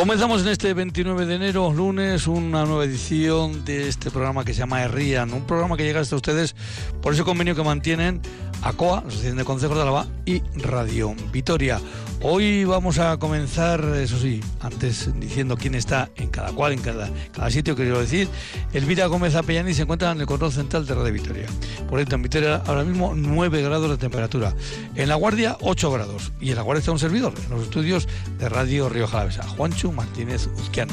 Comenzamos en este 29 de enero, lunes, una nueva edición de este programa que se llama Herrían, un programa que llega hasta ustedes por ese convenio que mantienen ACOA, Asociación de Consejos de Álava, y Radio Vitoria. Hoy vamos a comenzar, eso sí, antes diciendo quién está en cada cual, en cada, cada sitio, quiero decir. Elvira Gómez Apellani se encuentra en el control central de Radio Vitoria. Por ejemplo, en Vitoria ahora mismo 9 grados de temperatura. En La Guardia 8 grados. Y en La Guardia está un servidor, en los estudios de Radio Río Jalavesa, Juancho Martínez Uzquiano.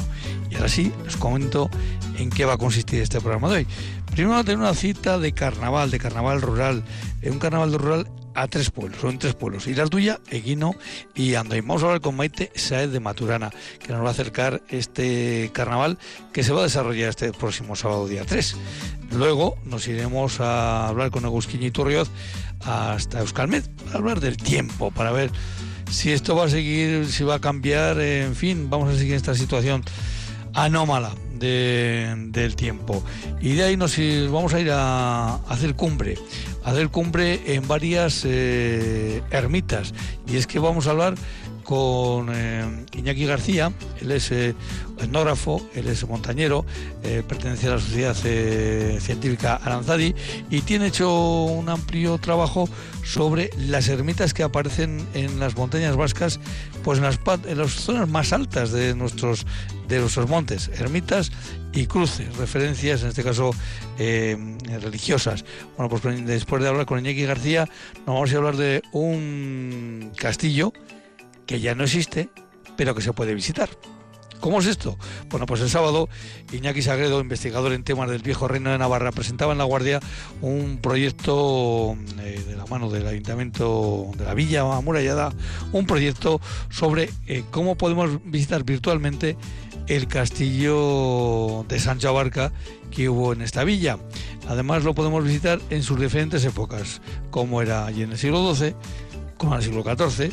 Y ahora sí, les comento en qué va a consistir este programa de hoy. Primero tener una cita de carnaval, de carnaval rural, un carnaval rural a tres pueblos, son tres pueblos, tuya, Eguino y Andoy. Vamos a hablar con Maite Saez de Maturana, que nos va a acercar este carnaval que se va a desarrollar este próximo sábado día 3. Luego nos iremos a hablar con Agustín Iturrioz hasta Euskalmed, para hablar del tiempo, para ver si esto va a seguir, si va a cambiar, en fin, vamos a seguir esta situación anómala del tiempo. Y de ahí nos vamos a ir a, hacer cumbre, a hacer cumbre en varias eh, ermitas. Y es que vamos a hablar con eh, Iñaki García, él es eh, etnógrafo, él es montañero, pertenece a la Sociedad Científica Aranzadi y tiene hecho un amplio trabajo sobre las ermitas que aparecen en las montañas vascas, pues en las, en las zonas más altas de nuestros, de nuestros montes, ermitas y cruces, referencias en este caso religiosas. Bueno, pues después de hablar con Iñaki García, nos vamos a hablar de un castillo que ya no existe, pero que se puede visitar. ¿Cómo es esto? Bueno, pues el sábado Iñaki Sagredo, investigador en temas del viejo reino de Navarra, presentaba en La Guardia un proyecto eh, de la mano del Ayuntamiento de la Villa Amurallada, un proyecto sobre eh, cómo podemos visitar virtualmente el castillo de Sancho Abarca que hubo en esta villa. Además lo podemos visitar en sus diferentes épocas, como era allí en el siglo XII, como en el siglo XIV,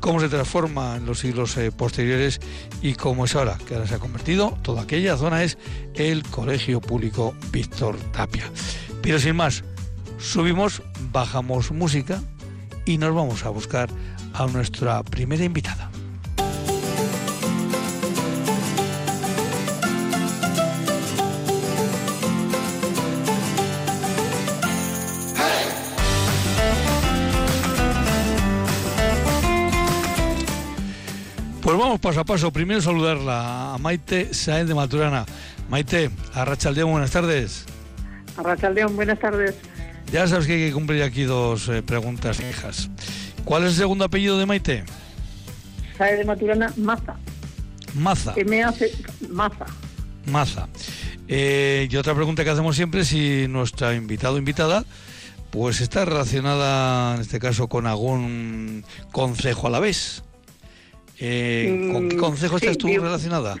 cómo se transforma en los siglos eh, posteriores y cómo es ahora, que ahora se ha convertido, toda aquella zona es el Colegio Público Víctor Tapia. Pero sin más, subimos, bajamos música y nos vamos a buscar a nuestra primera invitada. Vamos paso a paso. Primero saludarla a Maite Saez de Maturana. Maite, Arrachaldeón, buenas tardes. Arrachaldeón, buenas tardes. Ya sabes que hay que cumplir aquí dos eh, preguntas fijas. ¿Cuál es el segundo apellido de Maite? Saez de Maturana, Maza. Maza. me hace Maza. Maza. Eh, y otra pregunta que hacemos siempre es si nuestra invitado o invitada pues está relacionada en este caso con algún concejo a la vez. Eh, ¿Con qué mm, consejo estás tú relacionada?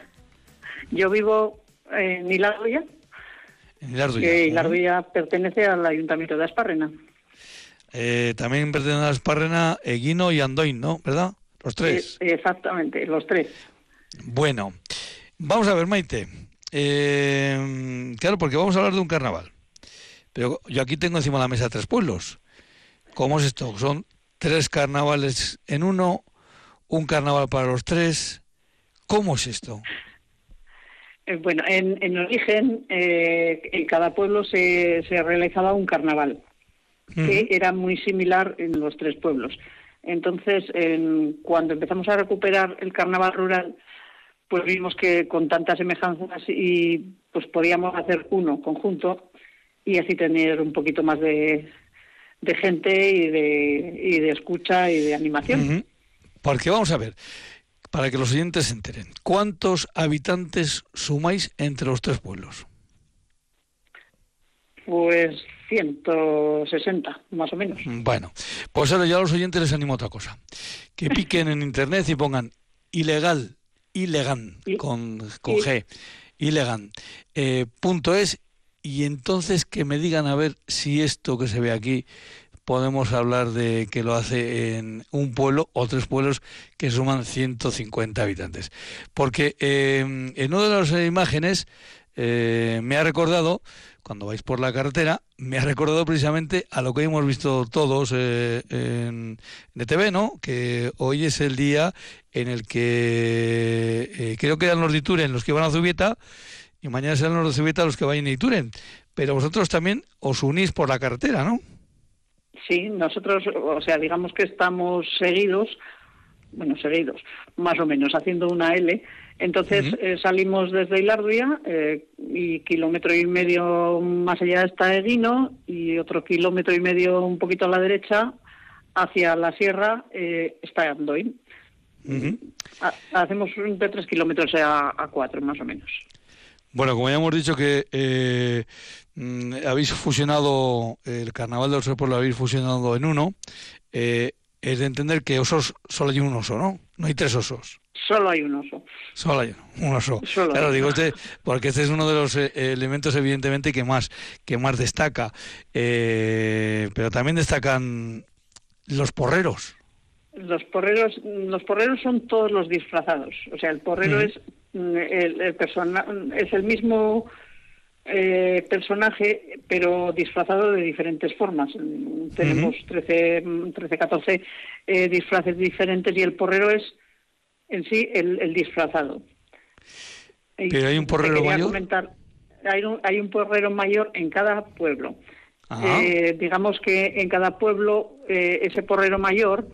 Yo vivo en Hilarduya. En Hilarduya. pertenece al Ayuntamiento de Asparrena. Eh, también pertenece a Asparrena, Eguino y Andoin, ¿no? ¿Verdad? Los tres. exactamente, los tres. Bueno, vamos a ver, Maite. Eh, claro, porque vamos a hablar de un carnaval. Pero yo aquí tengo encima de la mesa tres pueblos. ¿Cómo es esto? Son tres carnavales en uno un carnaval para los tres. ¿Cómo es esto? Eh, bueno, en, en origen, eh, en cada pueblo se, se realizaba un carnaval, que era muy similar en los tres pueblos. Entonces, cuando empezamos a recuperar el carnaval rural, pues vimos que con tantas semejanzas y pues podíamos hacer uno conjunto y así tener un poquito más de, de gente y de, y de escucha y de animación. Porque vamos a ver, para que los oyentes se enteren, ¿cuántos habitantes sumáis entre los tres pueblos? Pues 160, más o menos. Bueno, pues ahora ya a los oyentes les animo a otra cosa. Que piquen en internet y pongan ilegal, ilegal, con, con G, ilegal, eh, punto es, y entonces que me digan a ver si esto que se ve aquí podemos hablar de que lo hace en un pueblo o tres pueblos que suman 150 habitantes. Porque em, en una de las imágenes eh, me ha recordado, cuando vais por la carretera, me ha recordado precisamente a lo que hemos visto todos eh, en, TV, ¿no? Que hoy es el día en el que eh, creo que eran los de Ituren los que van a Zubieta y mañana serán los de Zubieta los que vayan a Ituren. Pero vosotros también os unís por la carretera, ¿no? Sí, nosotros, o sea, digamos que estamos seguidos, bueno, seguidos, más o menos, haciendo una L. Entonces eh, salimos desde Hilarduya eh, y kilómetro y medio más allá está Eguino y otro kilómetro y medio un poquito a la derecha hacia la sierra eh, está Andoin. hacemos de tres kilómetros a, a cuatro, más o menos. Bueno, como ya hemos dicho que eh, mm, habéis fusionado el Carnaval de los lo habéis fusionado en uno, eh, es de entender que osos solo hay un oso, ¿no? No hay tres osos. Solo hay un oso. Solo hay un oso. claro, digo este, porque este es uno de los eh, elementos evidentemente que más que más destaca, pero también destacan los porreros. Los porreros, los porreros son todos los disfrazados. O sea, el porrero es el, el es el mismo eh, personaje, pero disfrazado de diferentes formas. Tenemos 13, 13 14 disfraces diferentes y el porrero es en sí el, disfrazado. Pero hay un porrero mayor. hay, un, hay un porrero mayor en cada pueblo. Eh, digamos que en cada pueblo eh, ese porrero mayor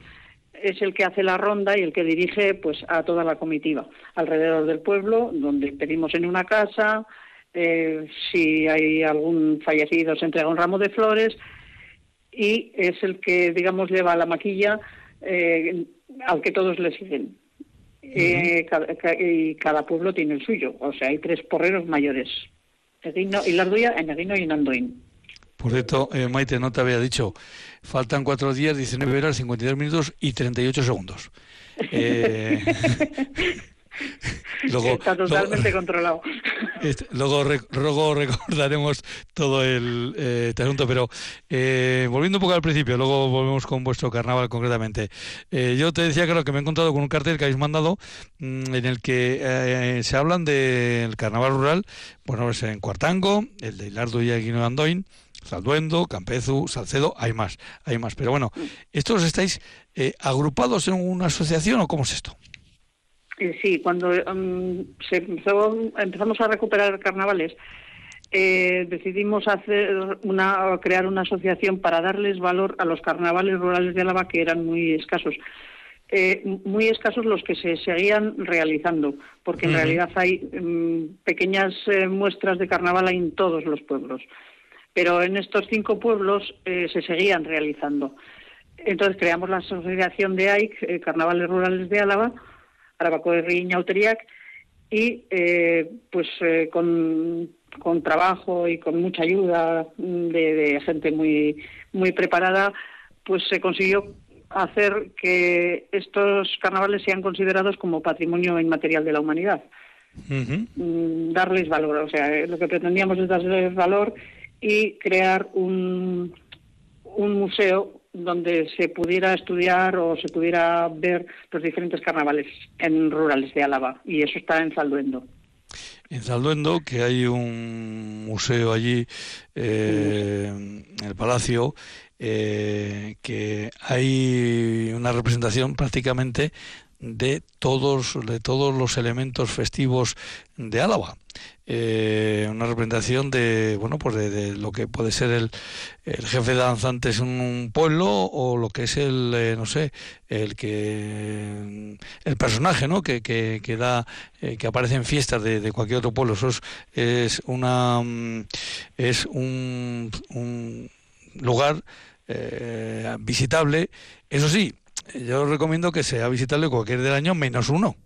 es el que hace la ronda y el que dirige pues a toda la comitiva alrededor del pueblo, donde pedimos en una casa, eh, si hay algún fallecido se entrega un ramo de flores y es el que digamos lleva la maquilla eh, al que todos le siguen. Eh, y cada pueblo tiene el suyo, o sea, hay tres porreros mayores, Eguino, y Larduya, en Eguino y en Andoín. Por cierto, eh, Maite, no te había dicho, faltan cuatro días, 19 horas, 52 minutos y 38 segundos. Eh, Está totalmente controlado. Este, luego, luego recordaremos todo el eh, este asunto, pero eh, volviendo un poco al principio, luego volvemos con vuestro carnaval concretamente. Eh, yo te decía que lo que me he encontrado con un cartel que habéis mandado mm, en el que se hablan del carnaval rural, bueno, es en Cuartango, el de Hilardo y Aguino Andoin, Salduendo, Campezu, Salcedo, hay más, hay más. Pero bueno, ¿estos estáis agrupados en una asociación o cómo es esto? Sí, cuando um, se empezamos a recuperar carnavales, eh, decidimos hacer una, crear una asociación para darles valor a los carnavales rurales de Álava que eran muy escasos. Eh, muy escasos los que se seguían realizando, porque en realidad hay um, pequeñas eh, muestras de carnaval en todos los pueblos. Pero en estos cinco pueblos se seguían realizando. Entonces creamos la asociación de AIC, Carnavales Rurales de Álava, Arabako de Auteriac, y eh, pues eh, con, trabajo y con mucha ayuda de, gente muy, muy preparada, pues se consiguió hacer que estos carnavales sean considerados como patrimonio inmaterial de la humanidad. Mm, darles valor, o sea, lo que pretendíamos es darles valor y crear un, un museo donde se pudiera estudiar o se pudiera ver los diferentes carnavales en rurales de Álava y eso está en Salduendo. En Salduendo, que hay un museo allí eh, en el Palacio, eh, que hay una representación prácticamente de todos, de todos los elementos festivos de Álava. Eh, una representación de bueno pues de, lo que puede ser el, el, jefe de danzantes en un pueblo o lo que es el eh, no sé el que el personaje no que, que, que da eh, que aparece en fiestas de, cualquier otro pueblo. Eso es, una mm, es un, un lugar visitable. Eso sí yo recomiendo que sea visitable cualquier del año menos uno,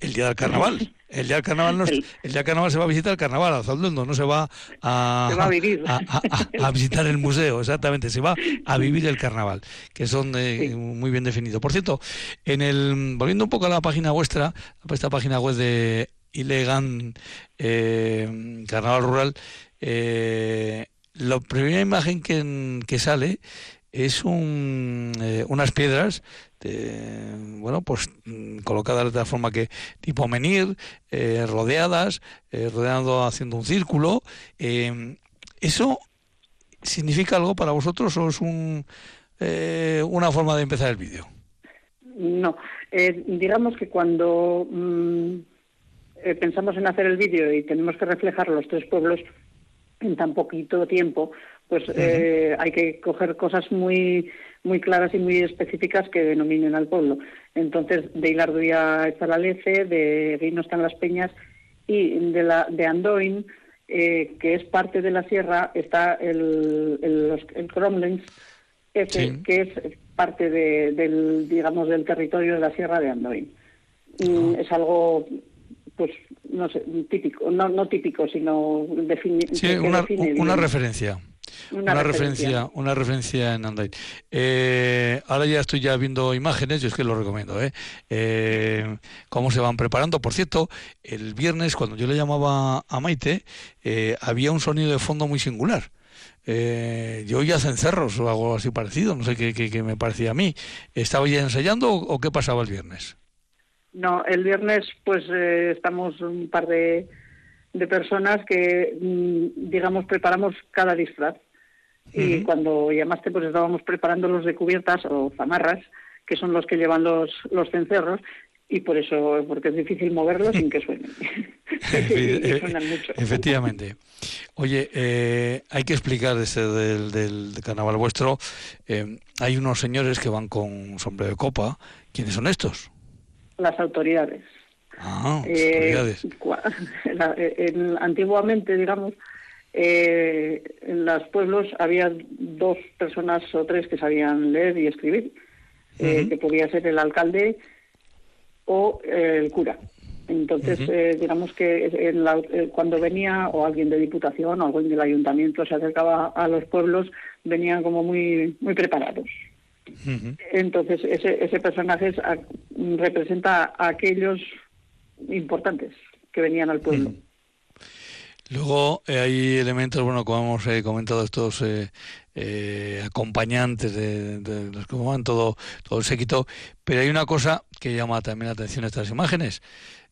el día del carnaval. El día del carnaval, no, el día del carnaval se va a visitar el carnaval, a Zalduendo, no se va a, a, visitar el museo, exactamente, se va a vivir el carnaval, que son eh, muy bien definidos. Por cierto, en el volviendo un poco a la página vuestra, a esta página web de Ilegan eh, Carnaval Rural, eh, la primera imagen que, que sale es un, eh, unas piedras bueno, pues mm, colocadas de tal forma que tipo menir, eh, rodeadas, eh, rodeando, haciendo un círculo. Em, ¿Eso significa algo para vosotros o es un, eh, una forma de empezar el vídeo? No, digamos que cuando mm, pensamos en hacer el vídeo y tenemos que reflejar los tres pueblos en tan poquito tiempo, pues hay que coger cosas muy muy claras y muy específicas que denominen al pueblo. Entonces, de Hilarduya está la Lece, de Guino están las Peñas y de, la, de Andoin, eh, que es parte de la sierra, está el, el, el que es parte de, del, digamos, del territorio de la sierra de Andoin. Es algo pues no sé, típico, no, no típico, sino defini sí, una, una referencia. Una, referencia. una referencia en Android. Eh, ahora ya estoy ya viendo imágenes, yo es que lo recomiendo, ¿eh? ¿eh? cómo se van preparando. Por cierto, el viernes cuando yo le llamaba a Maite, eh, había un sonido de fondo muy singular. Eh, yo oía cencerros o algo así parecido, no sé qué, qué, me parecía a mí. ¿Estaba ya ensayando o, qué pasaba el viernes? No, el viernes pues estamos un par de, de personas que, mm, digamos, preparamos cada disfraz. Y cuando llamaste, pues estábamos preparando los de cubiertas o zamarras, que son los que llevan los, los cencerros, y por eso, porque es difícil moverlos sin que suenen. suenan mucho. Efectivamente. Oye, eh, hay que explicar ese del, del, carnaval vuestro. Eh, hay unos señores que van con sombrero de copa. ¿Quiénes son estos? Las autoridades. Ah, eh, antiguamente, digamos, eh, en los pueblos había dos personas o tres que sabían leer y escribir, eh, que podía ser el alcalde o el cura. Entonces, digamos que cuando venía o alguien de diputación o alguien del ayuntamiento se acercaba a los pueblos, venían como muy muy preparados. Entonces, ese, ese personaje representa a aquellos importantes que venían al pueblo. Luego eh, hay elementos, bueno, como hemos eh, comentado, estos eh, acompañantes de, los que van todo, todo el séquito, pero hay una cosa que llama también la atención estas imágenes.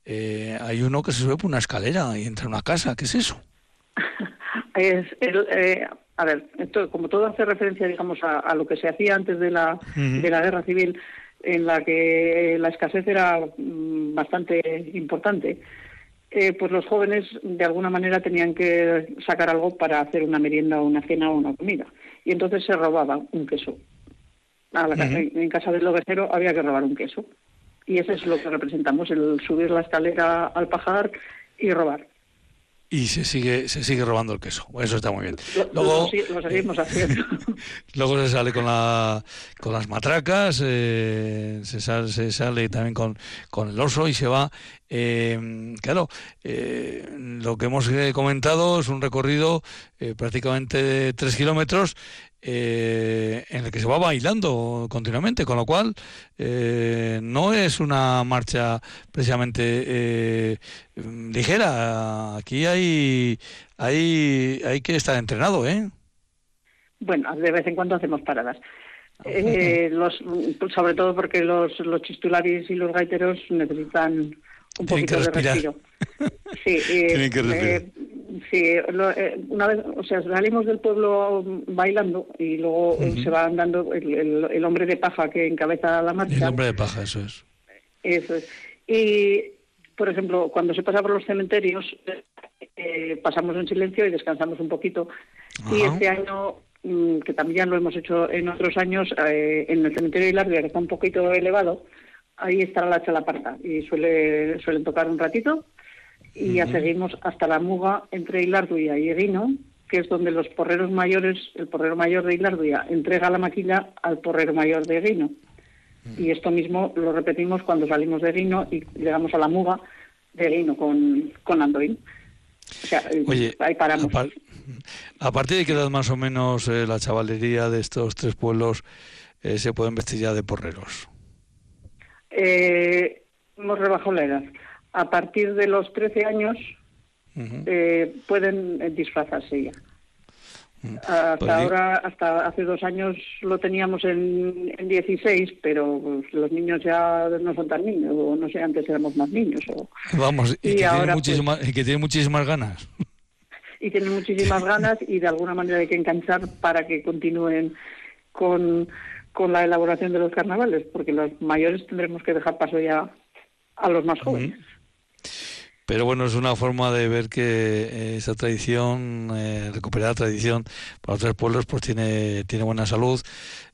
hay uno que se sube por una escalera y entra en una casa, ¿qué es eso? es a ver, esto, como todo hace referencia, digamos, a, lo que se hacía antes de la, de la guerra civil, en la que la escasez era mm, bastante importante, eh, pues los jóvenes de alguna manera tenían que sacar algo para hacer una merienda o una cena o una comida. Y entonces se robaba un queso. En casa del loguecero había que robar un queso. Y eso es lo que representamos, el subir la escalera al pajar y robar y se sigue se sigue robando el queso. Eso está muy bien. Luego, lo, seguimos haciendo. luego se sale con la con las matracas, eh, se, sale, se sale también con, con el oso y se va. Eh, claro, eh, lo que hemos comentado es un recorrido prácticamente de tres kilómetros eh, en el que se va bailando continuamente, con lo cual eh, no es una marcha precisamente eh, ligera. Aquí hay, hay, hay que estar entrenado, ¿eh? Bueno, de vez en cuando hacemos paradas. los, sobre todo porque los, los chistularis y los gaiteros necesitan un poquito de respiro. Sí, Tienen que Sí, eh, una vez, o sea, salimos del pueblo bailando y luego se va andando el, el, hombre de paja que encabeza la marcha. El hombre de paja, eso es. Eso es. Y, por ejemplo, cuando se pasa por los cementerios, eh, pasamos en silencio y descansamos un poquito. Y este año, mm, que también lo hemos hecho en otros años, eh, en el cementerio de Hilardia, que está un poquito elevado, ahí está la chalaparta y suele, suelen tocar un ratito y ya seguimos hasta la muga entre Hilarduya y Eguino, que es donde los porreros mayores, el porrero mayor de Hilarduya entrega la maquilla al porrero mayor de Eguino. Y esto mismo lo repetimos cuando salimos de Eguino y llegamos a la muga de Eguino con, con Andoín. O sea, eh, ahí paramos. A, partir de qué edad más o menos eh, la chavalería de estos tres pueblos eh, se pueden vestir ya de porreros? hemos rebajado la edad a partir de los 13 años eh, pueden disfrazarse ya. Mm. Hasta pues ahora, hasta hace dos años lo teníamos en, en 16, pero pues, los niños ya no son tan niños, o no sé, antes éramos más niños. O... Vamos, y, que, ahora, muchísimas, y que tienen muchísimas ganas. Y tienen muchísimas ganas y de alguna manera hay que enganchar para que continúen con, con la elaboración de los carnavales, porque los mayores tendremos que dejar paso ya a los más jóvenes. Pero bueno, es una forma de ver que eh, esa tradición, eh, recuperar la tradición para otros pueblos, pues tiene, tiene buena salud,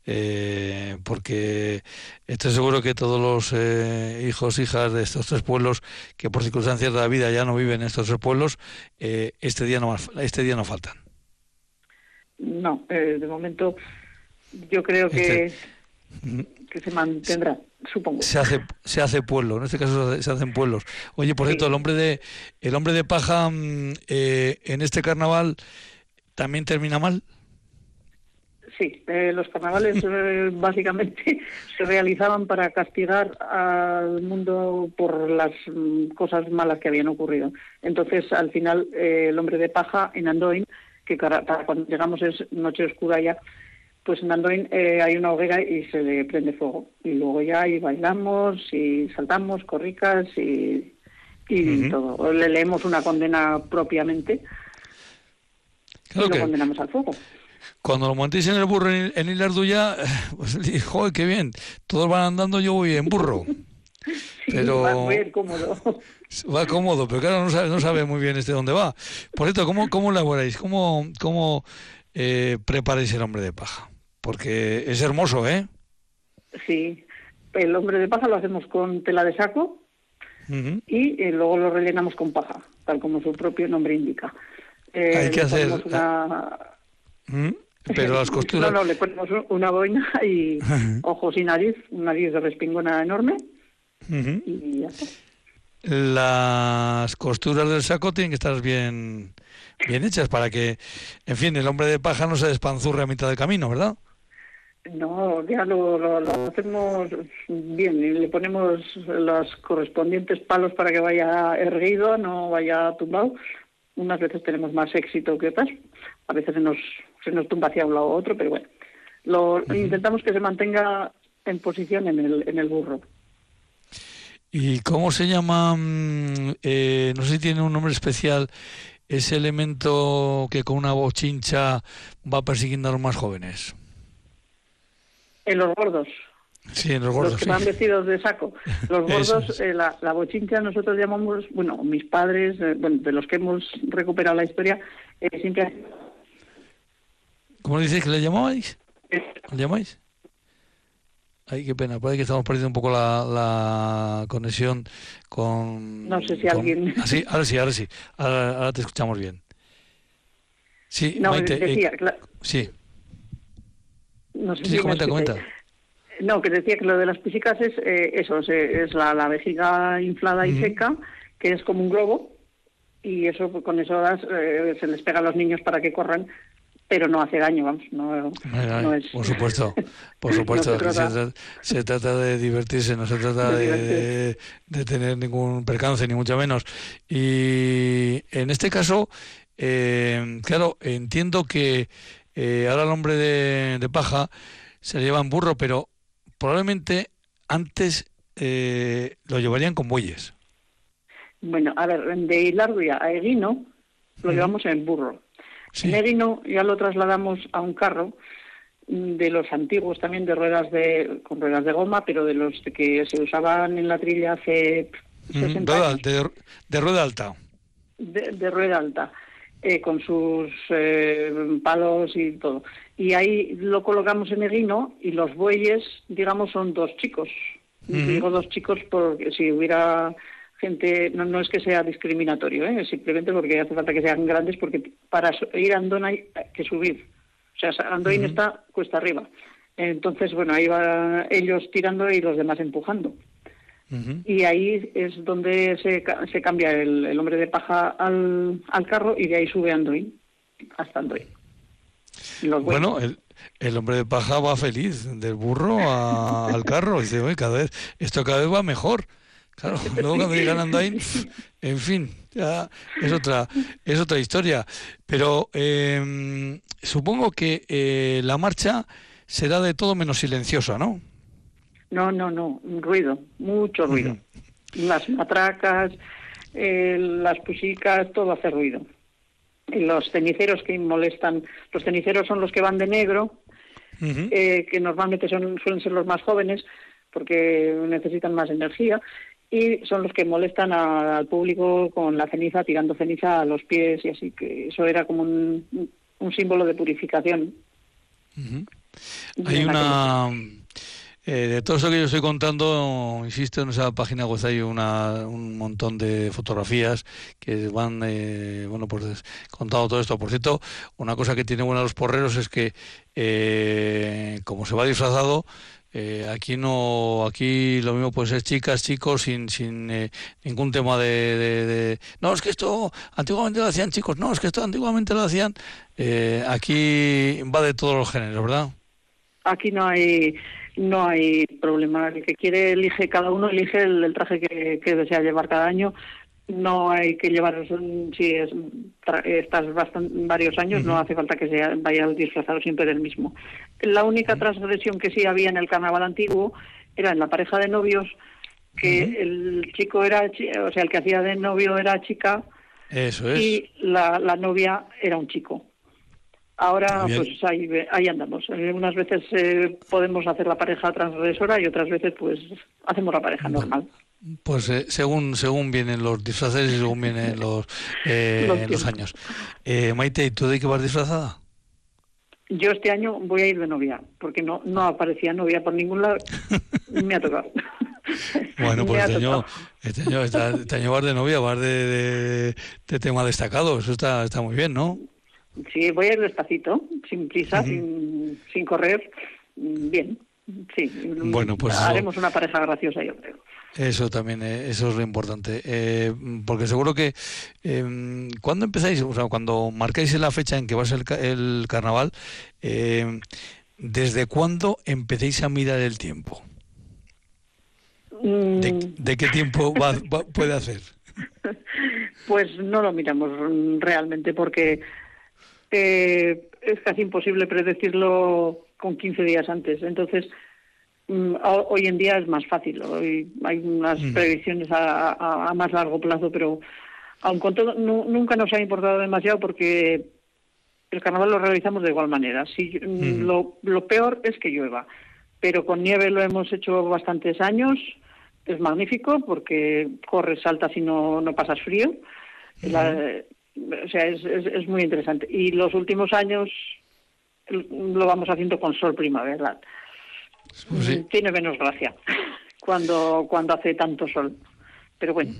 eh, porque estoy seguro que todos los eh, hijos, hijas de estos tres pueblos, que por circunstancias de la vida ya no viven en estos tres pueblos, este, día no, este día no faltan. No, de momento yo creo que, este, que se mantendrá supongo. Se hace, se hace pueblo, en este caso se hacen pueblos. Oye, por cierto, el hombre de el hombre de paja mm, eh, en este carnaval también termina mal. Sí, eh, los carnavales eh, básicamente se realizaban para castigar al mundo por las mm, cosas malas que habían ocurrido. Entonces, al final, el hombre de paja en Andoin, que para cuando llegamos es noche oscura ya, pues en Andoin eh, hay una hoguera y se le prende fuego. Y luego ya ahí bailamos y saltamos, corricas y, y todo. Le leemos una condena propiamente y lo condenamos al fuego. Cuando lo montéis en el burro en, Hilarduya, pues joder, qué bien. Todos van andando, yo voy en burro. pero va muy cómodo. Va cómodo, pero claro, no sabe, no sabe muy bien este dónde va. Por cierto, ¿cómo, cómo elaboráis? ¿Cómo, cómo eh, preparáis el hombre de paja? Porque es hermoso, ¿eh? Sí, el hombre de paja lo hacemos con tela de saco y eh, luego lo rellenamos con paja, tal como su propio nombre indica. Eh, Hay que hacer... Una... ¿Mm? Pero las costuras... no, no, le ponemos una boina y ojos y nariz, un nariz de respingona enorme y ya está. Las costuras del saco tienen que estar bien, bien hechas para que, en fin, el hombre de paja no se despanzurre a mitad del camino, ¿verdad? No, ya lo, hacemos bien y le ponemos los correspondientes palos para que vaya erguido, no vaya tumbado. Unas veces tenemos más éxito que otras, a veces se nos, se nos tumba hacia un lado u otro, pero bueno, lo, intentamos que se mantenga en posición en el, en el burro. ¿Y cómo se llama? Mm, eh, no sé si tiene un nombre especial ese elemento que con una bochincha va persiguiendo a los más jóvenes. En los gordos. Sí, en los gordos. Los que van vestidos de saco. Los gordos, eh, la, la, bochincha nosotros llamamos, bueno, mis padres, eh, bueno, de los que hemos recuperado la historia, eh, siempre. ¿Cómo dices que le llamabais? ¿Le llamáis? Ay, qué pena, parece que estamos perdiendo un poco la, la conexión con... No sé si alguien... Ah, sí, ahora sí, ahora sí, ahora, te escuchamos bien. Sí, no, decía, Sí. No sé sí, comenta, comenta. No, que decía que lo de las pisicas es eh, eso, es, la, la, vejiga inflada y seca, que es como un globo, y eso pues, con eso eh, se les pega a los niños para que corran, pero no hace daño, vamos, no, es... Por supuesto, por supuesto, se, trata, de divertirse, no se trata de, de, tener ningún percance, ni mucho menos. Y en este caso, eh, claro, entiendo que eh, ahora el hombre de, paja se lleva en burro, pero probablemente antes eh, lo llevarían con bueyes. Bueno, a ver, de Larguia a Eguino lo llevamos en burro. En Eguino ya lo trasladamos a un carro de los antiguos también de ruedas de con ruedas de goma, pero de los que se usaban en la trilla hace 60 años. De, rueda alta. de rueda alta. Eh, con sus eh, palos y todo. Y ahí lo colocamos en Eguino y los bueyes, digamos, son dos chicos. Digo dos chicos porque si hubiera gente, no, no es que sea discriminatorio, ¿eh? simplemente porque hace falta que sean grandes porque para ir a hay que subir. O sea, Andoín está cuesta arriba. Entonces, bueno, ahí va ellos tirando y los demás empujando. Y ahí es donde se, se cambia el, hombre de paja al, al, carro y de ahí sube Andoin, hasta Andoin. Bueno, el, el, hombre de paja va feliz, del burro al carro, y dice, cada vez, esto cada vez va mejor. Claro, luego cuando llegan a Andoain, en fin, ya es otra, es otra historia. Pero em, supongo que eh, la marcha será de todo menos silenciosa, ¿no? No, no, no, ruido, mucho ruido. Las matracas, eh, las pusicas, todo hace ruido. Y los ceniceros que molestan, los ceniceros son los que van de negro, eh, que normalmente son, suelen ser los más jóvenes porque necesitan más energía y son los que molestan al público con la ceniza, tirando ceniza a los pies y así que eso era como un, símbolo de purificación. Hay una... Eh, de todo eso que yo estoy contando, insisto, en esa página web hay una, un montón de fotografías que van, eh, bueno, pues contando todo esto. Por cierto, una cosa que tiene buena los porreros es que, eh, como se va disfrazado, eh, aquí no, aquí lo mismo puede ser chicas, chicos, sin, sin eh, ningún tema de, No, es que esto antiguamente lo hacían chicos, no, es que esto antiguamente lo hacían... Eh, aquí va de todos los géneros, ¿verdad? Aquí no hay no hay problema. El que quiere elige, cada uno elige el, traje que, que desea llevar cada año no hay que llevar, si es, estás varios años, no hace falta que sea, vaya disfrazado siempre del mismo. La única transgresión que sí había en el carnaval antiguo era en la pareja de novios, que el chico era, o sea, el que hacía de novio era chica Eso es. y la, la novia era un chico. Ahora, pues ahí, ahí andamos. Eh, unas veces eh, podemos hacer la pareja transgresora y otras veces, pues, hacemos la pareja normal. Pues eh, según según vienen los disfraces y según vienen los, eh, los, años. Eh, Maite, ¿y tú de qué vas disfrazada? Yo este año voy a ir de novia, porque no no aparecía novia por ningún lado. me ha tocado. Bueno, pues este año, este, año, este año vas de novia, vas de, de, tema destacado. Eso está, está muy bien, ¿no? Sí, voy a ir despacito, sin prisa, sin, sin correr. Bien, sí. Bueno, pues haremos una pareja graciosa, yo creo. Eso también, eh, eso es lo importante. Eh, porque seguro que eh, cuando empezáis, o sea, cuando marcáis la fecha en que va a ser el, carnaval, em, ¿desde cuándo empecéis a mirar el tiempo? ¿De, mm. qué tiempo puede hacer? Pues no lo miramos realmente porque eh, es casi imposible predecirlo con 15 días antes. Entonces, Mm, hoy en día es más fácil. Hoy hay unas mm. previsiones a, más largo plazo, pero aun con todo, nunca nos ha importado demasiado porque el carnaval lo realizamos de igual manera. Si, mm, lo, lo peor es que llueva, pero con nieve lo hemos hecho bastantes años. Es magnífico porque corres, saltas y no, no pasas frío. O sea, es, es, muy interesante. Y los últimos años lo vamos haciendo con sol primavera. Pues tiene menos gracia cuando, cuando hace tanto sol. Pero bueno.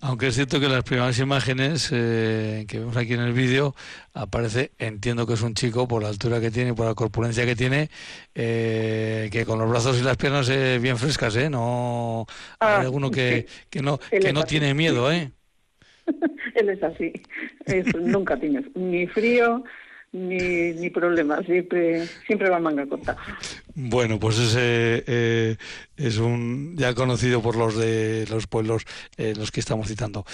Aunque es cierto que las primeras imágenes eh, que vemos aquí en el vídeo aparece, entiendo que es un chico por la altura que tiene, por la corpulencia que tiene, eh, que con los brazos y las piernas eh, bien frescas, ¿eh? No hay ah, alguno que, que no que no tiene miedo, ¿eh? Él es así. nunca tiene ni frío ni, ni problema, siempre, siempre va manga corta. Bueno, pues ese eh, es un ya conocido por los de los pueblos eh, los que estamos citando.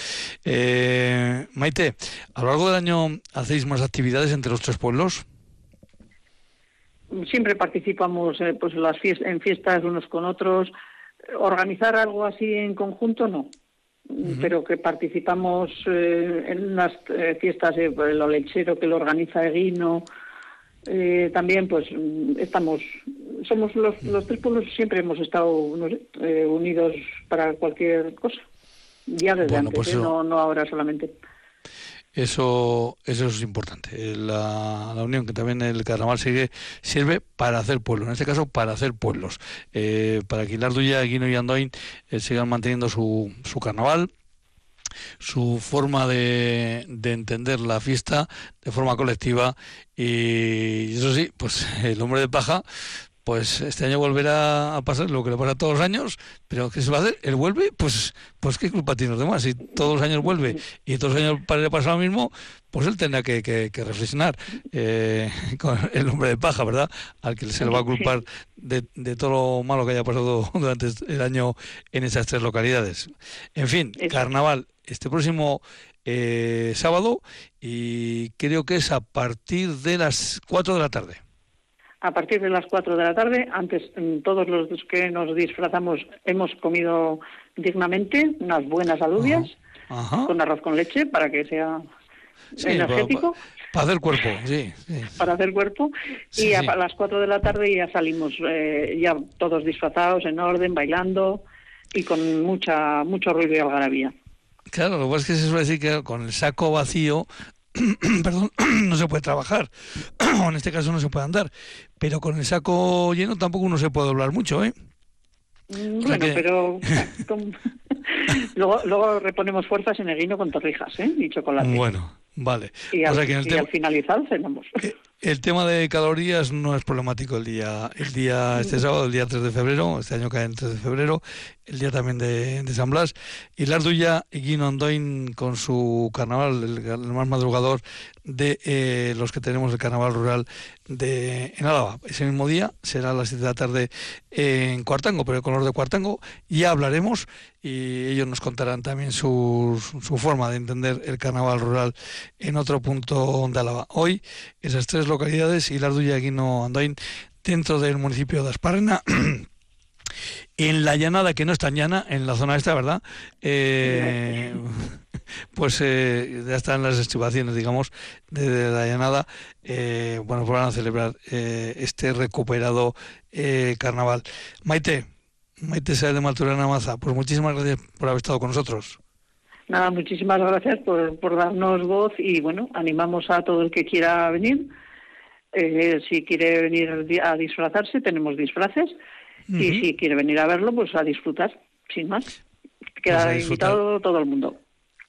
Eh, Maite, a lo largo del año hacéis más actividades entre los tres pueblos. Siempre participamos pues las en fiestas unos con otros. Organizar algo así en conjunto no pero que participamos eh, en unas eh, fiestas, eh, el olechero que lo organiza Eguino, eh, también pues estamos, somos los, los tres pueblos siempre hemos estado unidos para cualquier cosa, ya desde antes, pues no, no ahora solamente. Eso, eso es importante. Eh, la, unión, que también el carnaval sigue, sirve para hacer pueblos, en este caso para hacer pueblos. Eh, para que Larduya, Guino y Andoin eh, sigan manteniendo su, su carnaval, su forma de, de, entender la fiesta de forma colectiva y eso sí, pues el hombre de paja pues este año volverá a pasar lo que le pasa todos los años, pero ¿qué se va a hacer? Él vuelve, pues, pues qué culpa tiene los demás. Si todos los años vuelve y todos los años le pasa lo mismo, pues él tendrá que, que, reflexionar eh, con el hombre de paja, ¿verdad? Al que se le va a culpar de, de, todo lo malo que haya pasado durante el año en esas tres localidades. En fin, carnaval, este próximo eh, sábado y creo que es a partir de las 4 de la tarde. A partir de las 4 de la tarde, antes mm, todos los que nos disfrazamos hemos comido dignamente unas buenas alubias con arroz con leche para que sea energético. Para, hacer cuerpo, sí, Para hacer cuerpo. y a, las 4 de la tarde ya salimos, eh, ya todos disfrazados, en orden, bailando y con mucha mucho ruido y algarabía. Claro, lo que pasa es que se suele decir que con el saco vacío perdón, no se puede trabajar, o en este caso no se puede andar, pero con el saco lleno tampoco uno se puede doblar mucho, ¿eh? Mm, bueno, pero luego, luego reponemos fuerzas en el guino con torrijas ¿eh? y chocolate. Bueno, vale. Y, al, finalizar cenamos. El tema de calorías no es problemático el día, el día este sábado, el día 3 de febrero, este año cae el 3 de febrero, el día también de, San Blas, y Larduya y Guino Andoin con su carnaval, el, más madrugador de eh, los que tenemos el carnaval rural de en Álava. Ese mismo día será a las 7 de la tarde en Cuartango, pero el color de Cuartango ya hablaremos y ellos nos contarán también su, su forma de entender el carnaval rural en otro punto de Álava. Hoy esas tres localidades y Larduya y Guino Andoin dentro del municipio de Asparrena en la llanada, que no es tan llana, en la zona esta, ¿verdad? Eh, pues eh, ya están las estribaciones, digamos, de, la llanada. Eh, bueno, pues van a celebrar este recuperado carnaval. Maite, Maite Sáez de Maturana Maza, pues muchísimas gracias por haber estado con nosotros. Nada, muchísimas gracias por, por darnos voz y bueno, animamos a todo el que quiera venir. Si quiere venir a disfrazarse, tenemos disfraces y si quiere venir a verlo, pues a disfrutar, sin más. Queda pues invitado todo el mundo.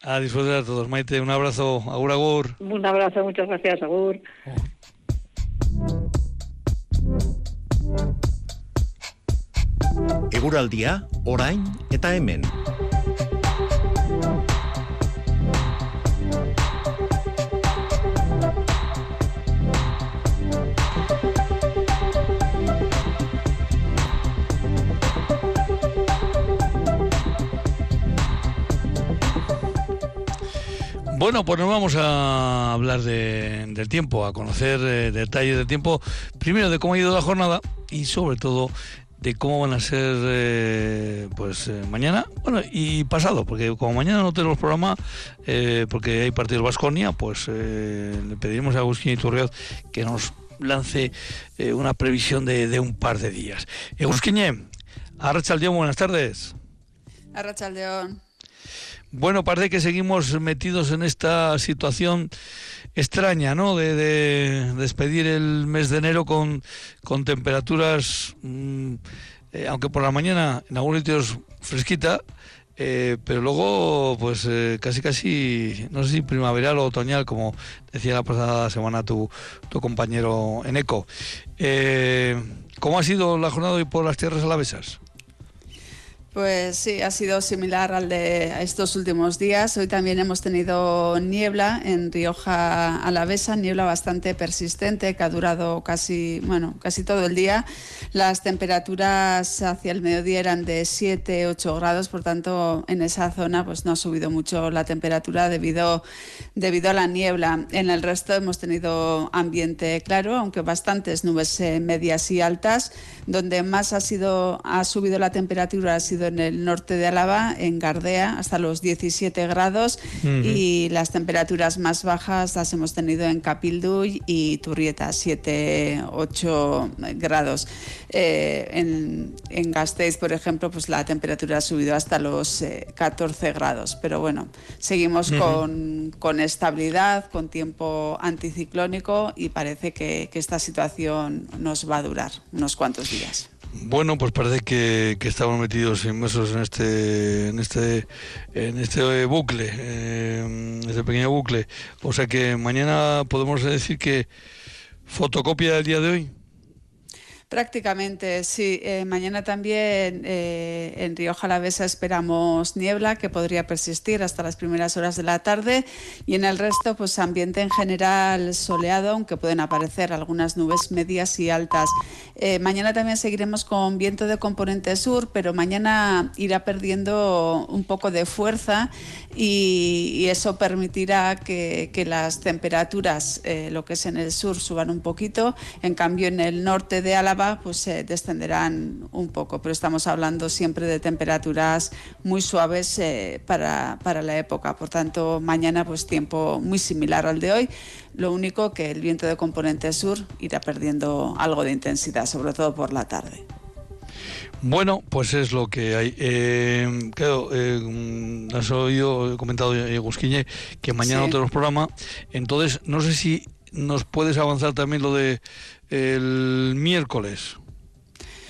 A disfrutar a todos. Maite, un abrazo. Agur, agur. Un abrazo, muchas gracias. Agur. Eguraldia, orain eta hemen. Bueno, pues nos vamos a hablar del tiempo, a conocer eh, detalles del tiempo, primero de cómo ha ido la jornada y sobre todo de cómo van a ser eh, pues eh, mañana, bueno, y pasado, porque como mañana no tenemos programa, porque hay partido Vasconia, pues le pediremos a Agustín Iturrioz que nos lance una previsión de, un par de días. Agustín, Arrachaldeón, buenas tardes. Arrachaldeón. Bueno, parece que seguimos metidos en esta situación extraña, ¿no? De, despedir el mes de enero con, con temperaturas, mm, eh, aunque por la mañana en algunos sitios fresquita, eh, pero luego, pues eh, casi casi, no sé si primaveral o otoñal, como decía la pasada semana tu, tu compañero en ECO. ¿Cómo ha sido la jornada hoy por las tierras alavesas? Pues sí, ha sido similar al de estos últimos días. Hoy también hemos tenido niebla en Rioja Alavesa, niebla bastante persistente que ha durado casi, bueno, casi todo el día. Las temperaturas hacia el mediodía eran de 7, 8 grados, por tanto en esa zona pues no ha subido mucho la temperatura debido, debido a la niebla. En el resto hemos tenido ambiente claro, aunque bastantes nubes eh, medias y altas. Donde más ha, sido, ha subido la temperatura ha sido en el norte de Álava, en Gardea, hasta los 17 grados y las temperaturas más bajas las hemos tenido en Capilduy y Turrieta, 7, 8 grados. Eh, en, en, Gasteiz, por ejemplo, pues la temperatura ha subido hasta los 14 eh, grados, pero bueno, seguimos con, con, estabilidad, con tiempo anticiclónico y parece que, que esta situación nos va a durar unos cuantos días. Bueno, pues parece que, estamos metidos inmersos en este, en este, en este bucle, en este pequeño bucle. O sea que mañana podemos decir que fotocopia del día de hoy. Prácticamente, sí. Eh, mañana también eh, en Rioja Alavesa esperamos niebla que podría persistir hasta las primeras horas de la tarde y en el resto, pues ambiente en general soleado, aunque pueden aparecer algunas nubes medias y altas. Eh, mañana también seguiremos con viento de componente sur, pero mañana irá perdiendo un poco de fuerza y, eso permitirá que, que las temperaturas, lo que es en el sur, suban un poquito. En cambio, en el norte de Álava pues se descenderán un poco, pero estamos hablando siempre de temperaturas muy suaves eh, para, para, la época. Por tanto, mañana pues tiempo muy similar al de hoy. Lo único que el viento de componente sur irá perdiendo algo de intensidad, sobre todo por la tarde. Bueno, pues es lo que hay. Eh, claro, eh, has oído, he comentado eh, Gusquiñe, que mañana no tenemos programa. Entonces, no sé si nos puedes avanzar también lo de el miércoles.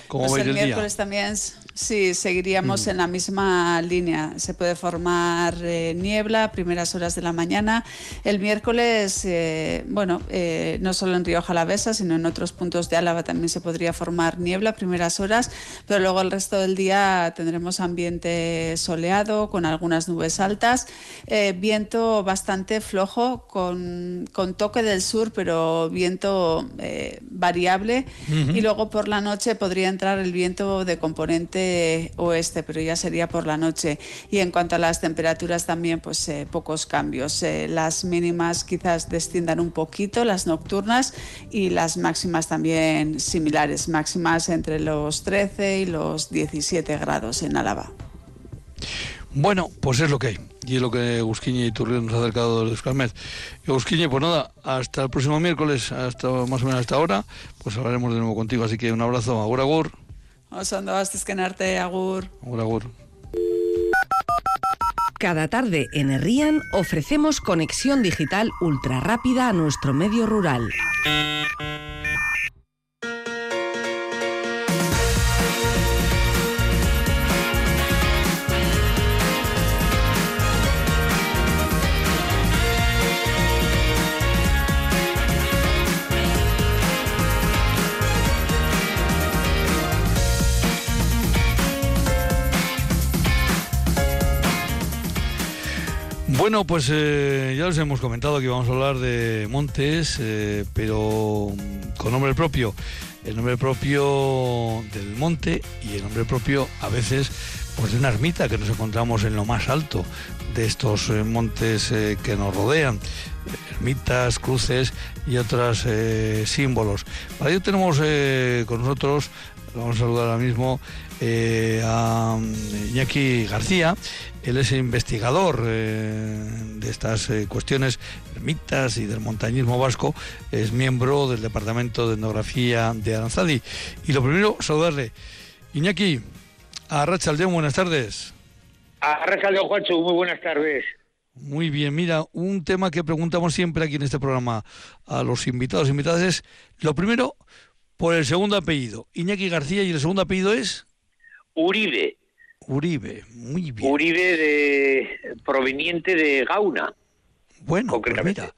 ¿Cómo pues el, miércoles también Sí, seguiríamos mm. en la misma línea. Se puede formar eh, niebla a primeras horas de la mañana. El miércoles, eh, bueno, eh, no solo en Rioja Alavesa, sino en otros puntos de Álava también se podría formar niebla a primeras horas, pero luego el resto del día tendremos ambiente soleado con algunas nubes altas, viento bastante flojo con, toque del sur, pero viento variable. Y luego por la noche podría entrar el viento de componente oeste, pero ya sería por la noche. Y en cuanto a las temperaturas también, pues eh, pocos cambios. Eh, las mínimas quizás desciendan un poquito, las nocturnas, y las máximas también similares, máximas entre los 13 y los 17 grados en Álava. Bueno, pues es lo que hay. Y es lo que Gusquiñe y Turrión nos ha acercado de Euskalmet. Gusquiñe, pues nada, hasta el próximo miércoles, hasta más o menos hasta ahora, pues hablaremos de nuevo contigo. Así que un abrazo, agur agur. Oso ondo, agur. Agur, agur. Cada tarde en Herrían ofrecemos conexión digital ultra rápida a nuestro medio rural. Bueno, pues eh, ya os hemos comentado que vamos a hablar de montes, eh, pero con nombre propio. El nombre propio del monte y el nombre propio a veces pues de una ermita que nos encontramos en lo más alto de estos eh, montes que nos rodean. Ermitas, cruces y otros símbolos. Para ello tenemos con nosotros, vamos a saludar ahora mismo, a Iñaki García. Él es investigador eh, de estas eh, cuestiones ermitas y del montañismo vasco. Es miembro del Departamento de Etnografía de Aranzadi. Y lo primero, saludarle. Iñaki, a Rachaldeón, buenas tardes. A Rachaldeón, Juancho, muy buenas tardes. Muy bien, mira, un tema que preguntamos siempre aquí en este programa a los invitados e invitadas es, lo primero, por el segundo apellido. Iñaki García y el segundo apellido es... Uribe. Uribe, muy bien. Uribe de, proveniente de Gauna. Bueno, pues mira,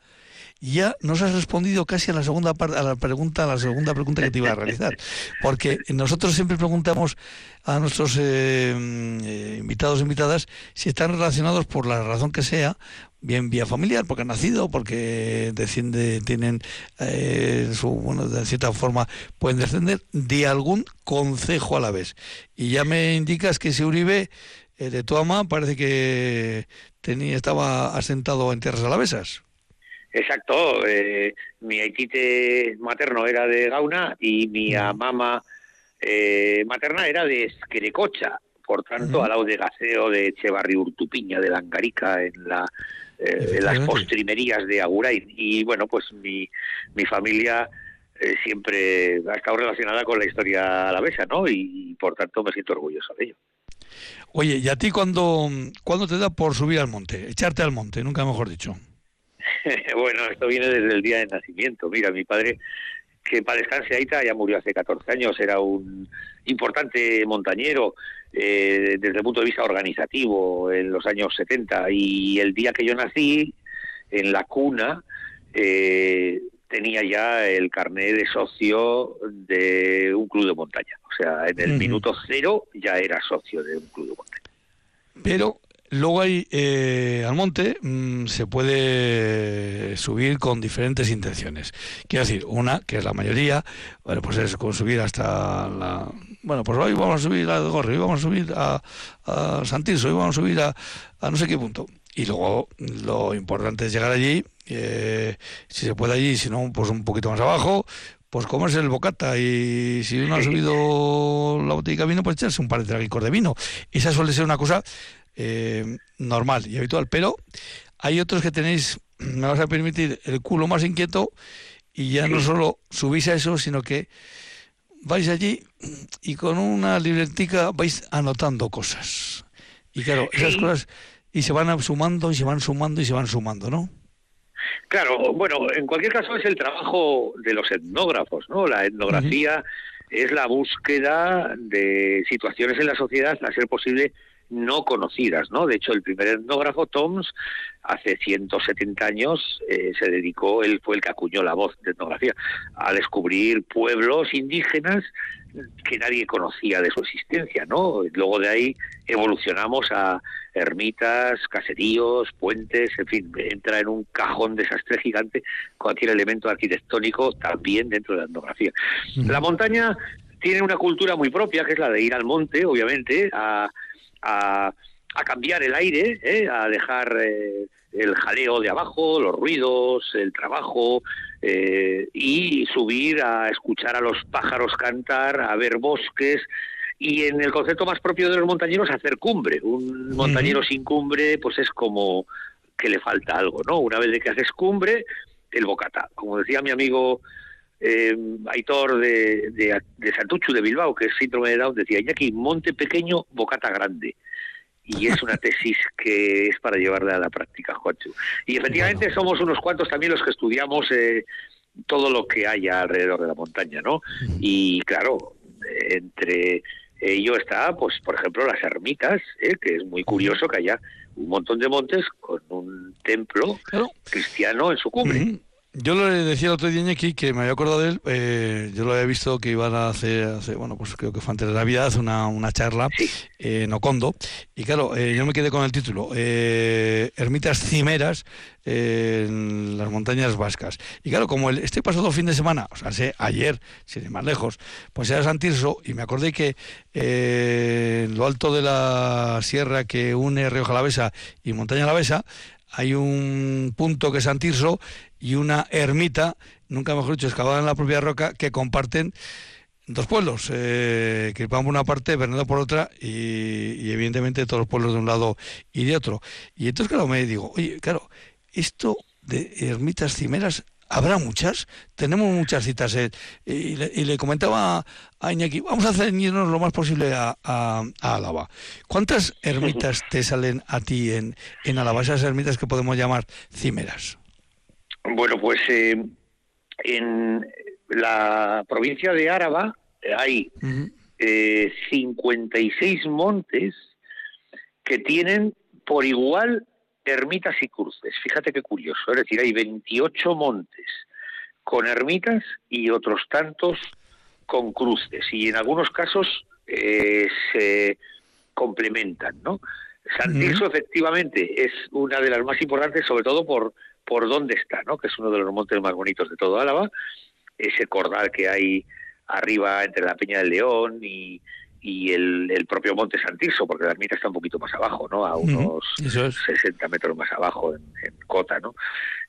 ya nos has respondido casi a la segunda parte, a la pregunta, a la segunda pregunta que te iba a realizar, porque nosotros siempre preguntamos a nuestros eh, eh, invitados e invitadas si están relacionados por la razón que sea bien vía familiar, porque han nacido, porque desciende, tienen eh, su, bueno, de cierta forma pueden descender de algún concejo a la vez. Y ya me indicas que ese Uribe eh, de tu ama parece que tenía, estaba asentado en tierras alavesas. Exacto, eh, mi haitite materno era de Gauna y mi mamá materna era de Esquerecocha, por tanto, al lado de Gaseo, de Echevarri Urtupiña, de Langarica, en la eh, las postrimerías de Agurain. Y bueno, pues mi, mi familia eh, siempre ha estado relacionada con la historia alavesa, ¿no? Y, por tanto me siento orgulloso de ello. Oye, ¿y a ti cuándo, cuándo te da por subir al monte? Echarte al monte, nunca mejor dicho. bueno, esto viene desde el día de nacimiento. Mira, mi padre, que para descanse Aita, ya murió hace 14 años, era un importante montañero, eh, desde el punto de vista organizativo en los años 70 y el día que yo nací en la cuna eh, tenía ya el carnet de socio de un club de montaña. O sea, en el minuto cero ya era socio de un club de montaña. Pero luego hay eh, al monte mm, se puede subir con diferentes intenciones. Quiero decir, una, que es la mayoría, bueno, pues es con subir hasta la... Bueno, pues hoy vamos a subir a Gorri, hoy vamos a subir a, a Santirso, hoy vamos a subir a, a no sé qué punto. Y luego lo importante es llegar allí eh, si se puede allí, si no, pues un poquito más abajo, pues comerse el bocata y si uno ha subido la botella de vino, pues echarse un par de traguicos de vino. Esa suele ser una cosa eh, normal y habitual, pero hay otros que tenéis, me vas a permitir, el culo más inquieto y ya no solo subís a eso, sino que vais allí y con una libretica vais anotando cosas. Y claro, esas cosas y se van sumando y se van sumando y se van sumando, ¿no? Claro, bueno, en cualquier caso es el trabajo de los etnógrafos, ¿no? La etnografía es la búsqueda de situaciones en la sociedad, a ser posible, no conocidas, ¿no? De hecho, el primer etnógrafo, Toms, hace 170 años eh, se dedicó, él fue el que acuñó la voz de etnografía, a descubrir pueblos indígenas que nadie conocía de su existencia, ¿no? Luego de ahí evolucionamos a ermitas, caseríos, puentes, en fin, entra en un cajón desastre gigante cualquier elemento arquitectónico también dentro de la etnografía. La montaña tiene una cultura muy propia, que es la de ir al monte, obviamente, a, a, cambiar el aire, ¿eh? a dejar eh, el jaleo de abajo, los ruidos, el trabajo, eh, y subir a escuchar a los pájaros cantar, a ver bosques, y en el concepto más propio de los montañeros, hacer cumbre. Un montañero sin cumbre, pues es como que le falta algo, ¿no? Una vez de que haces cumbre, el bocata. Como decía mi amigo eh, Aitor de, de, de, Santuchu de Bilbao, que es síndrome de Down, decía, aquí monte pequeño, bocata grande. Y es una tesis que es para llevarla a la práctica, Juancho. Y efectivamente somos unos cuantos también los que estudiamos eh, todo lo que haya alrededor de la montaña, ¿no? Y claro, entre ello está, pues, por ejemplo, las ermitas, ¿eh? que es muy curioso que haya un montón de montes con un templo cristiano en su cumbre. Yo le decía el otro día aquí que me había acordado de él, eh, yo lo había visto que iban a hacer, bueno, pues creo que fue antes de Navidad, una, una charla en Ocondo, y claro, eh, yo me quedé con el título, eh, Ermitas Cimeras en las montañas vascas. Y claro, como el, este pasado fin de semana, o sea, sé, ayer, sin ir más lejos, pues era San Tirso, y me acordé que en lo alto de la sierra que une Río Jalavesa y Montaña Alavesa, hay un punto que es San Tirso y una ermita, nunca mejor dicho, excavada en la propia roca, que comparten dos pueblos, eh, que por una parte, Bernardo por otra, y, evidentemente todos los pueblos de un lado y de otro. Y entonces, claro, me digo, oye, claro, esto de ermitas cimeras, ¿habrá muchas? Tenemos muchas citas. Eh, y, le, comentaba a Iñaki, vamos a ceñirnos lo más posible a, a, Álava. ¿Cuántas ermitas te salen a ti en, en Álava, esas ermitas que podemos llamar cimeras? Bueno, pues eh, en la provincia de Áraba hay 56 eh, montes que tienen por igual ermitas y cruces. Fíjate qué curioso. Es decir, hay 28 montes con ermitas y otros tantos con cruces. Y en algunos casos se complementan, ¿no? San efectivamente es una de las más importantes, sobre todo por por dónde está, ¿no? que es uno de los montes más bonitos de todo Álava, ese cordal que hay arriba entre la Peña del León y, y el, el, propio Monte Santirso, porque la ermita está un poquito más abajo, ¿no? A unos 60 metros más abajo en, Cota, ¿no?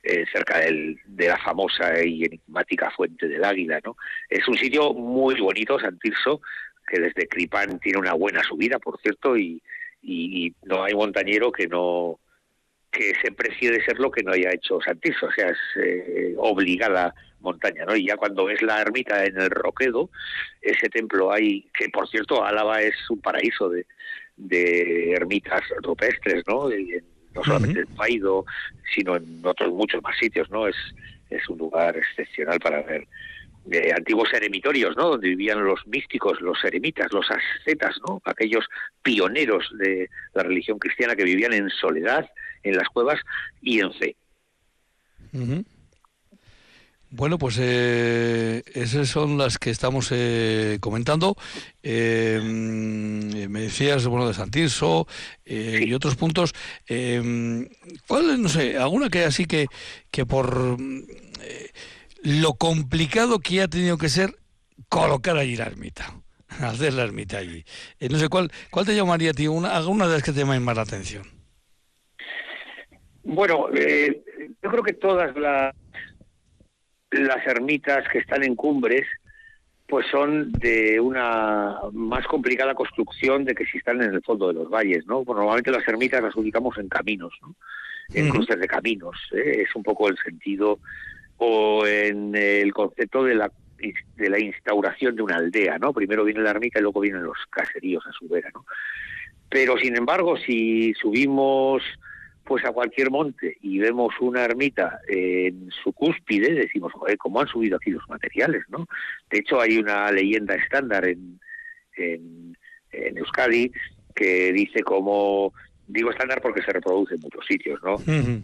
Eh, cerca del, de la famosa y enigmática Fuente del Águila, ¿no? Es un sitio muy bonito, Santirso, que desde Cripán tiene una buena subida, por cierto, y, y no hay montañero que no que se precie de ser lo que no haya hecho Santiso, o sea, es eh, obligada montaña, ¿no? Y ya cuando ves la ermita en el Roquedo, ese templo hay, que por cierto, Álava es un paraíso de, de ermitas rupestres, ¿no? no solamente en Paido, sino en otros muchos más sitios, ¿no? Es, es un lugar excepcional para ver eh, antiguos eremitorios, ¿no? Donde vivían los místicos, los eremitas, los ascetas, ¿no? Aquellos pioneros de la religión cristiana que vivían en soledad, en las cuevas y en fe. Bueno, pues eh, esas son las que estamos eh, comentando. Eh, me decías, bueno, de Santirso y otros puntos. ¿Cuál, no sé, alguna que así que, que por lo complicado que ha tenido que ser colocar allí la ermita? Hacer la ermita allí. no sé, ¿cuál, ¿cuál te llamaría a ti? Una, alguna de las que te llaman más la atención. Bueno, yo creo que todas las las ermitas que están en cumbres pues son de una más complicada construcción de que si están en el fondo de los valles, ¿no? Pues normalmente las ermitas las ubicamos en caminos, ¿no? En cruces de caminos, ¿eh? es un poco el sentido o en el concepto de la de la instauración de una aldea, ¿no? Primero viene la ermita y luego vienen los caseríos a su vera, ¿no? Pero sin embargo, si subimos pues a cualquier monte y vemos una ermita en su cúspide, decimos, joder, ¿cómo han subido aquí los materiales? ¿no? De hecho, hay una leyenda estándar en, en, Euskadi que dice cómo, digo estándar porque se reproduce en muchos sitios, ¿no?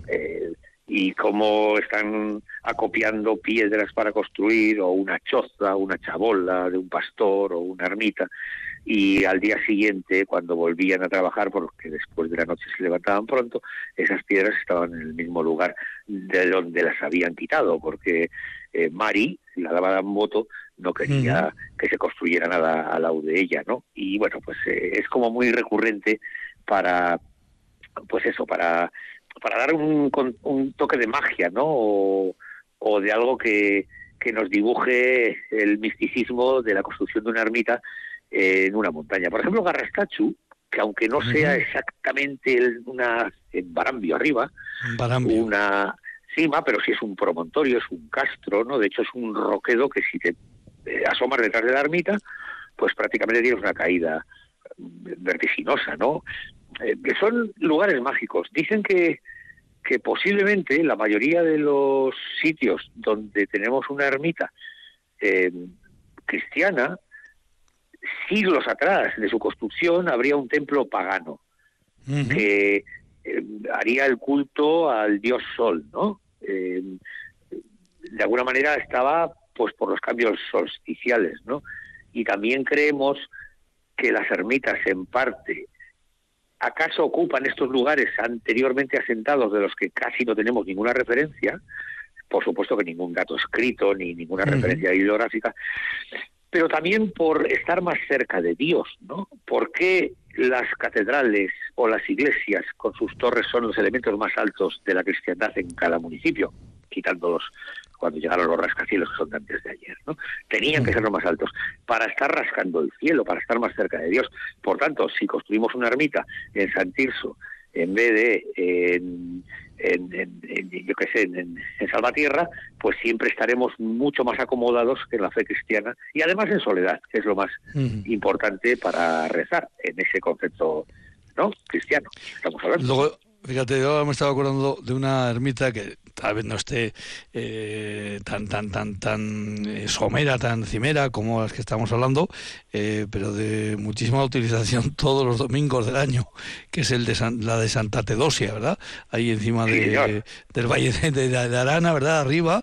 Eh, y cómo están acopiando piedras para construir o una choza, una chabola de un pastor o una ermita y al día siguiente, cuando volvían a trabajar, porque después de la noche se levantaban pronto, esas piedras estaban en el mismo lugar de donde las habían quitado, porque eh, Mari, la dama de voto, no quería que se construyera nada al lado de ella, ¿no? Y bueno, pues eh, es como muy recurrente para, pues eso, para, para dar un, un toque de magia, ¿no? O, o de algo que, que nos dibuje el misticismo de la construcción de una ermita en una montaña. Por ejemplo, Garrastachu, que aunque no sea exactamente una en Barambio arriba, una cima, pero sí es un promontorio, es un castro, ¿no? De hecho es un roquedo que si te eh, asomas detrás de la ermita, pues prácticamente tienes una caída vertiginosa, ¿no? Eh, que son lugares mágicos. Dicen que que posiblemente la mayoría de los sitios donde tenemos una ermita eh, cristiana siglos atrás de su construcción habría un templo pagano que eh, haría el culto al dios Sol, ¿no? Eh, de alguna manera estaba pues por los cambios solsticiales, ¿no? Y también creemos que las ermitas en parte acaso ocupan estos lugares anteriormente asentados de los que casi no tenemos ninguna referencia, por supuesto que ningún dato escrito ni ninguna referencia bibliográfica, pero también por estar más cerca de Dios, ¿no? ¿Por qué las catedrales o las iglesias con sus torres son los elementos más altos de la cristiandad en cada municipio? Quitándolos cuando llegaron los rascacielos que son de antes de ayer, ¿no? Tenían que ser los más altos para estar rascando el cielo, para estar más cerca de Dios. Por tanto, si construimos una ermita en San Tirso en vez de en, en, yo qué sé, en, Salvatierra, pues siempre estaremos mucho más acomodados que en la fe cristiana y además en soledad, que es lo más importante para rezar en ese concepto no cristiano. Estamos hablando. Luego, fíjate, yo me estaba acordando de una ermita que tal vez no esté eh, tan tan tan tan eh, somera, tan cimera como las que estamos hablando, eh, pero de muchísima utilización todos los domingos del año, que es el de la de Santa Tedosia, ¿verdad? Ahí encima de, del Valle de, de, Arana, ¿verdad? Arriba.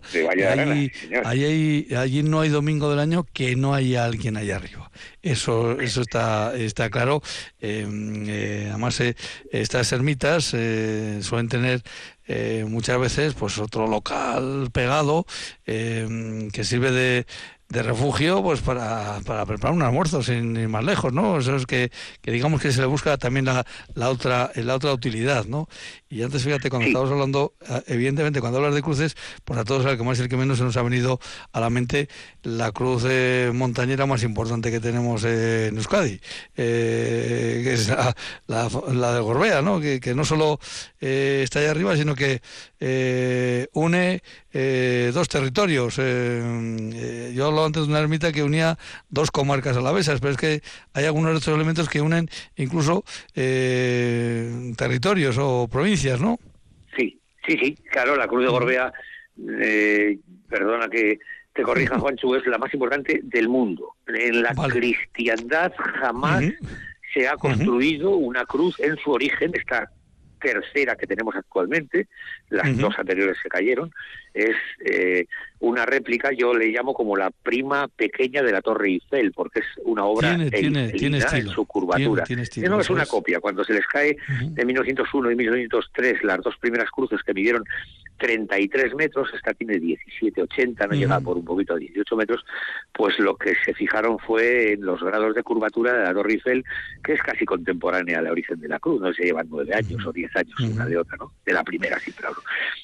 allí, allí no hay domingo del año que no haya alguien allá arriba. Eso, eso está, está claro. Em, además, estas ermitas suelen tener eh, muchas veces pues otro local pegado eh, que sirve de, de refugio pues para, para preparar un almuerzo sin ir más lejos, ¿no? Eso es que, que digamos que se le busca también la, la otra la otra utilidad, ¿no? Y antes, fíjate, cuando estábamos hablando, eh, evidentemente, cuando hablas de cruces, pues a todos, el que más y el que menos, se nos ha venido a la mente la cruz montañera más importante que tenemos en Euskadi, eh, que es la, la, de Gorbea, ¿no? Que, que no solo eh, está allá arriba, sino que une dos territorios. yo antes de una ermita que unía dos comarcas a la vez, pero es que hay algunos de estos elementos que unen incluso territorios o provincias ¿no? Sí, sí, sí, claro, la Cruz de Gorbea, eh, perdona que te corrija Juancho, es la más importante del mundo. En la cristiandad jamás se ha construido una cruz en su origen, está tercera que tenemos actualmente, las dos anteriores se cayeron, es eh, una réplica, yo le llamo como la prima pequeña de la Torre Eiffel, porque es una obra tiene, tiene, en su curvatura. no es una copia, cuando se les cae de 1901 y 1903 las dos primeras cruces que midieron 33 metros, esta tiene 17, 80, no llega por un poquito a 18 metros, pues lo que se fijaron fue en los grados de curvatura de la Torre Eiffel, que es casi contemporánea al origen de la cruz, no se llevan nueve años o diez años una de otra, ¿no? De la primera, sí, claro.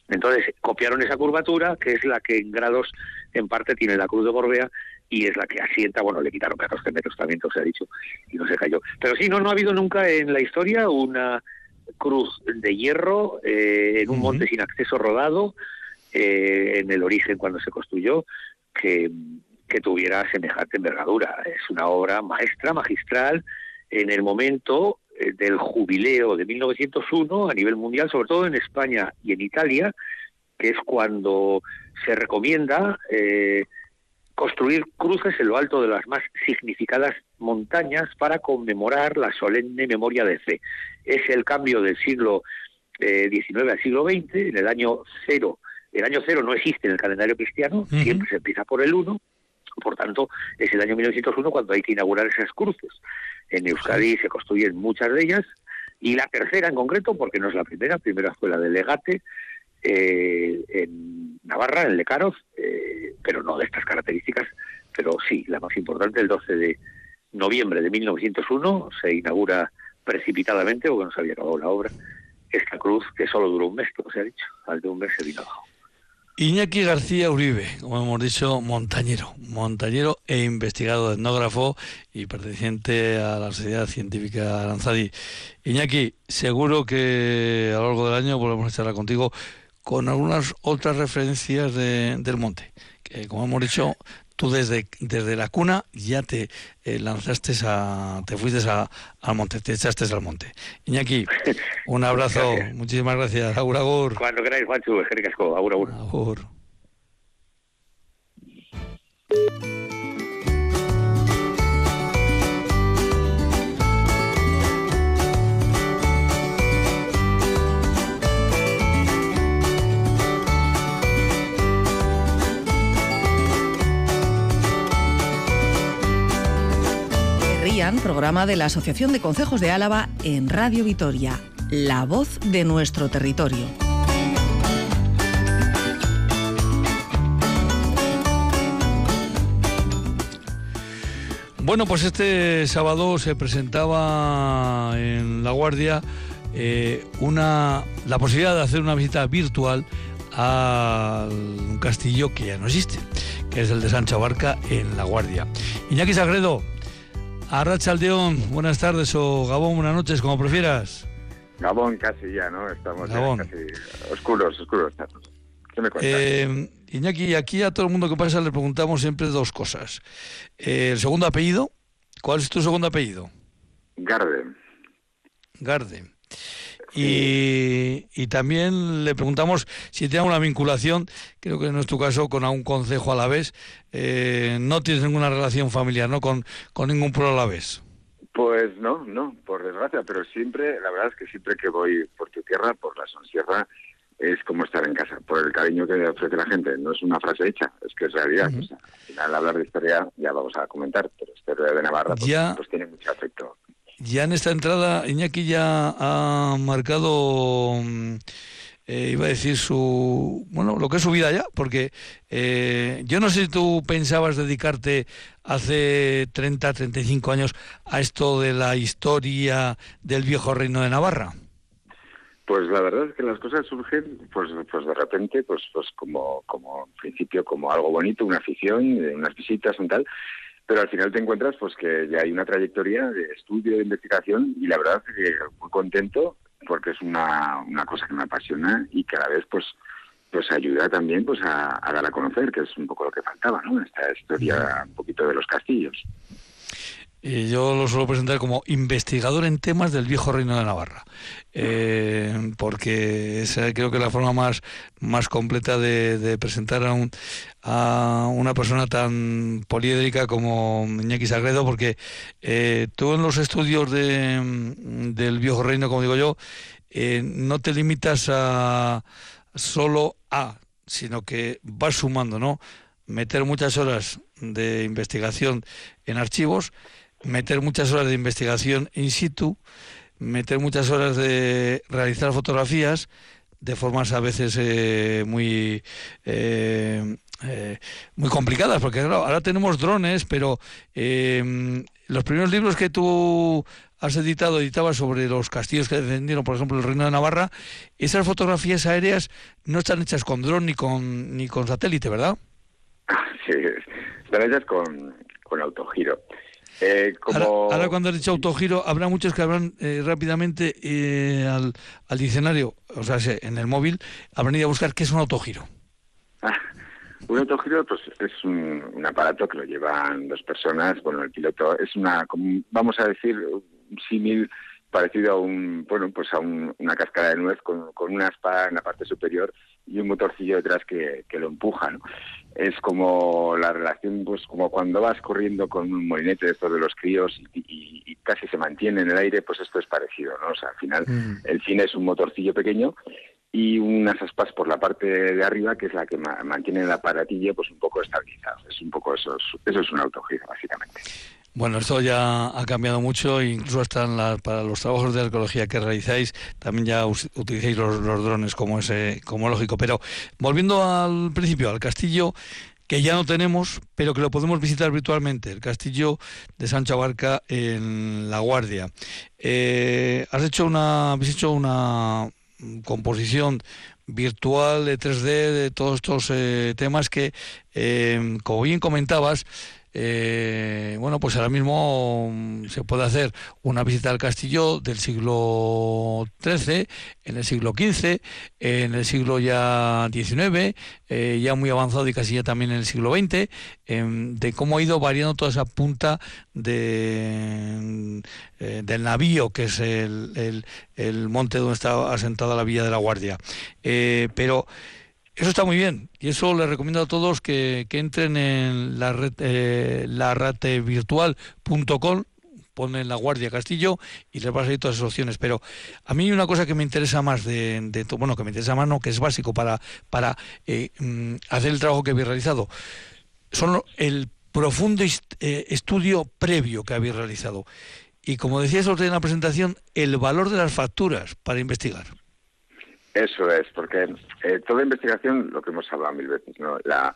Entonces, copiaron esa curvatura, que es la que en grados, en parte, tiene la cruz de Gorbea, y es la que asienta, bueno, le quitaron 14 metros también, se ha dicho, y no se cayó. Pero sí, no, no ha habido nunca en la historia una cruz de hierro eh, en un monte sin acceso rodado eh, en el origen cuando se construyó que, que tuviera semejante envergadura. Es una obra maestra, magistral, en el momento eh, del jubileo de 1901 a nivel mundial, sobre todo en España y en Italia, que es cuando se recomienda construir cruces en lo alto de las más significadas montañas para conmemorar la solemne memoria de fe. Es el cambio del siglo XIX eh, al siglo XX, en el año cero. El año cero no existe en el calendario cristiano, siempre se empieza por el uno, por tanto, es el año 1901 cuando hay que inaugurar esas cruces. En Euskadi se construyen muchas de ellas, y la tercera en concreto, porque no es la primera, primera fue la de Legate, eh, en Navarra, en Lecaroz, eh, pero no de estas características, pero sí, la más importante, el 12 de noviembre de 1901 se inaugura precipitadamente, porque no se había acabado la obra, esta cruz que solo duró un mes, como se ha dicho, al de un mes se vino abajo. Iñaki García Uribe, como hemos dicho, montañero, montañero e investigado etnógrafo y perteneciente a la Sociedad Científica Aranzadi. Iñaki, seguro que a lo largo del año volvemos a charlar contigo con algunas otras referencias de, del monte. Que, como hemos dicho, tú desde, desde la cuna ya te eh, lanzaste a, te fuiste a, al monte, te echaste al monte. Iñaki, un abrazo, muchísimas gracias. Agur, agur. Cuando queráis, Juancho, agur, agur. Agur. Programa de la Asociación de Consejos de Álava en Radio Vitoria, la voz de nuestro territorio. Bueno, pues este sábado se presentaba en La Guardia eh, una, la posibilidad de hacer una visita virtual a un castillo que ya no existe, que es el de Sancha Barca en La Guardia. Iñaki Sagredo, Arrachaldeón, buenas tardes o Gabón, buenas noches, como prefieras. Gabón casi ya, ¿no? Estamos casi oscuros, oscuros. ¿Qué me cuentas? Eh, Iñaki, aquí a todo el mundo que pasa le preguntamos siempre dos cosas. Eh, el segundo apellido, ¿cuál es tu segundo apellido? Garde. Garde. Y, también le preguntamos si tiene una vinculación, creo que no es tu caso, con algún concejo a la vez. Eh, no tienes ninguna relación familiar, ¿no? Con, con ningún pueblo a la vez. Pues no, no, por desgracia, pero siempre, la verdad es que siempre que voy por tu tierra, por la Sonsierra, es como estar en casa, por el cariño que ofrece la gente. No es una frase hecha, es que es realidad. al final, hablar de historia, ya vamos a comentar, pero historia de Navarra pues, pues tiene mucho afecto. Ya en esta entrada, Iñaki ya ha marcado, mm, eh, iba a decir, su, bueno, lo que es su vida ya, porque eh, yo no sé si tú pensabas dedicarte hace 30, 35 años a esto de la historia del viejo reino de Navarra. Pues la verdad es que las cosas surgen, pues, pues de repente, pues, pues como, como en principio como algo bonito, una afición, unas visitas y tal, pero al final te encuentras pues que ya hay una trayectoria de estudio, de investigación y la verdad es que muy contento porque es una, una cosa que me apasiona y cada vez pues pues ayuda también pues a, a dar a conocer que es un poco lo que faltaba, ¿no? Esta historia un poquito de los castillos. Y yo lo suelo presentar como investigador en temas del viejo reino de Navarra, eh, porque es creo que la forma más, más completa de, presentar a, un, a, una persona tan poliédrica como Iñaki Sagredo, porque eh, tú en los estudios de, del viejo reino, como digo yo, eh, no te limitas a solo a, sino que vas sumando, ¿no? Meter muchas horas de investigación en archivos, meter muchas horas de investigación in situ, meter muchas horas de realizar fotografías de formas a veces eh, muy eh, eh, muy complicadas porque ahora tenemos drones pero los primeros libros que tú has editado editabas sobre los castillos que defendieron por ejemplo el reino de Navarra esas fotografías aéreas no están hechas con dron ni con ni con satélite verdad sí están hechas con con autogiro eh, ahora, cuando has dicho autogiro, habrá muchos que habrán eh, rápidamente eh, al, diccionario, o sea, en el móvil, habrán ido a buscar qué es un autogiro. Ah, un autogiro pues, es un, aparato que lo llevan dos personas. Bueno, el piloto es una, vamos a decir, un símil parecido a un, bueno, pues a una cascada de nuez con, con una espada en la parte superior y un motorcillo detrás que, que lo empuja, ¿no? Es como la relación, pues como cuando vas corriendo con un molinete de estos de los críos y, casi se mantiene en el aire, pues esto es parecido, ¿no? O sea, al final mm. el cine es un motorcillo pequeño y unas aspas por la parte de arriba que es la que mantiene el aparatillo pues un poco estabilizado. Es un poco eso, eso es un autogiro básicamente. Bueno, esto ya ha cambiado mucho, incluso hasta para los trabajos de arqueología que realizáis, también ya utilizáis los, drones como ese, como lógico. Pero volviendo al principio, al castillo que ya no tenemos, pero que lo podemos visitar virtualmente, el castillo de Sancho Abarca en La Guardia. Eh, has hecho una, habéis hecho una composición virtual de 3D de todos estos eh, temas que, eh, como bien comentabas, eh, bueno, pues ahora mismo mm, se puede hacer una visita al castillo del siglo XIII, en el siglo XV, en el siglo ya XIX, eh, ya muy avanzado y casi ya también en el siglo XX, em, de cómo ha ido variando toda esa punta de, eh, del navío, que es el, el, monte donde está asentada la Villa de la Guardia. pero eso está muy bien y eso les recomiendo a todos que, entren en la red eh, virtual.com ponen la Guardia Castillo y les va a salir todas esas opciones. Pero a mí una cosa que me interesa más de, de bueno, que me interesa más, no, que es básico para, para eh, mm, hacer el trabajo que habéis realizado, son el profundo eh, estudio previo que habéis realizado. Y como decía eso en la presentación, el valor de las facturas para investigar. Eso es, porque eh, toda investigación, lo que hemos hablado mil veces, ¿no? La,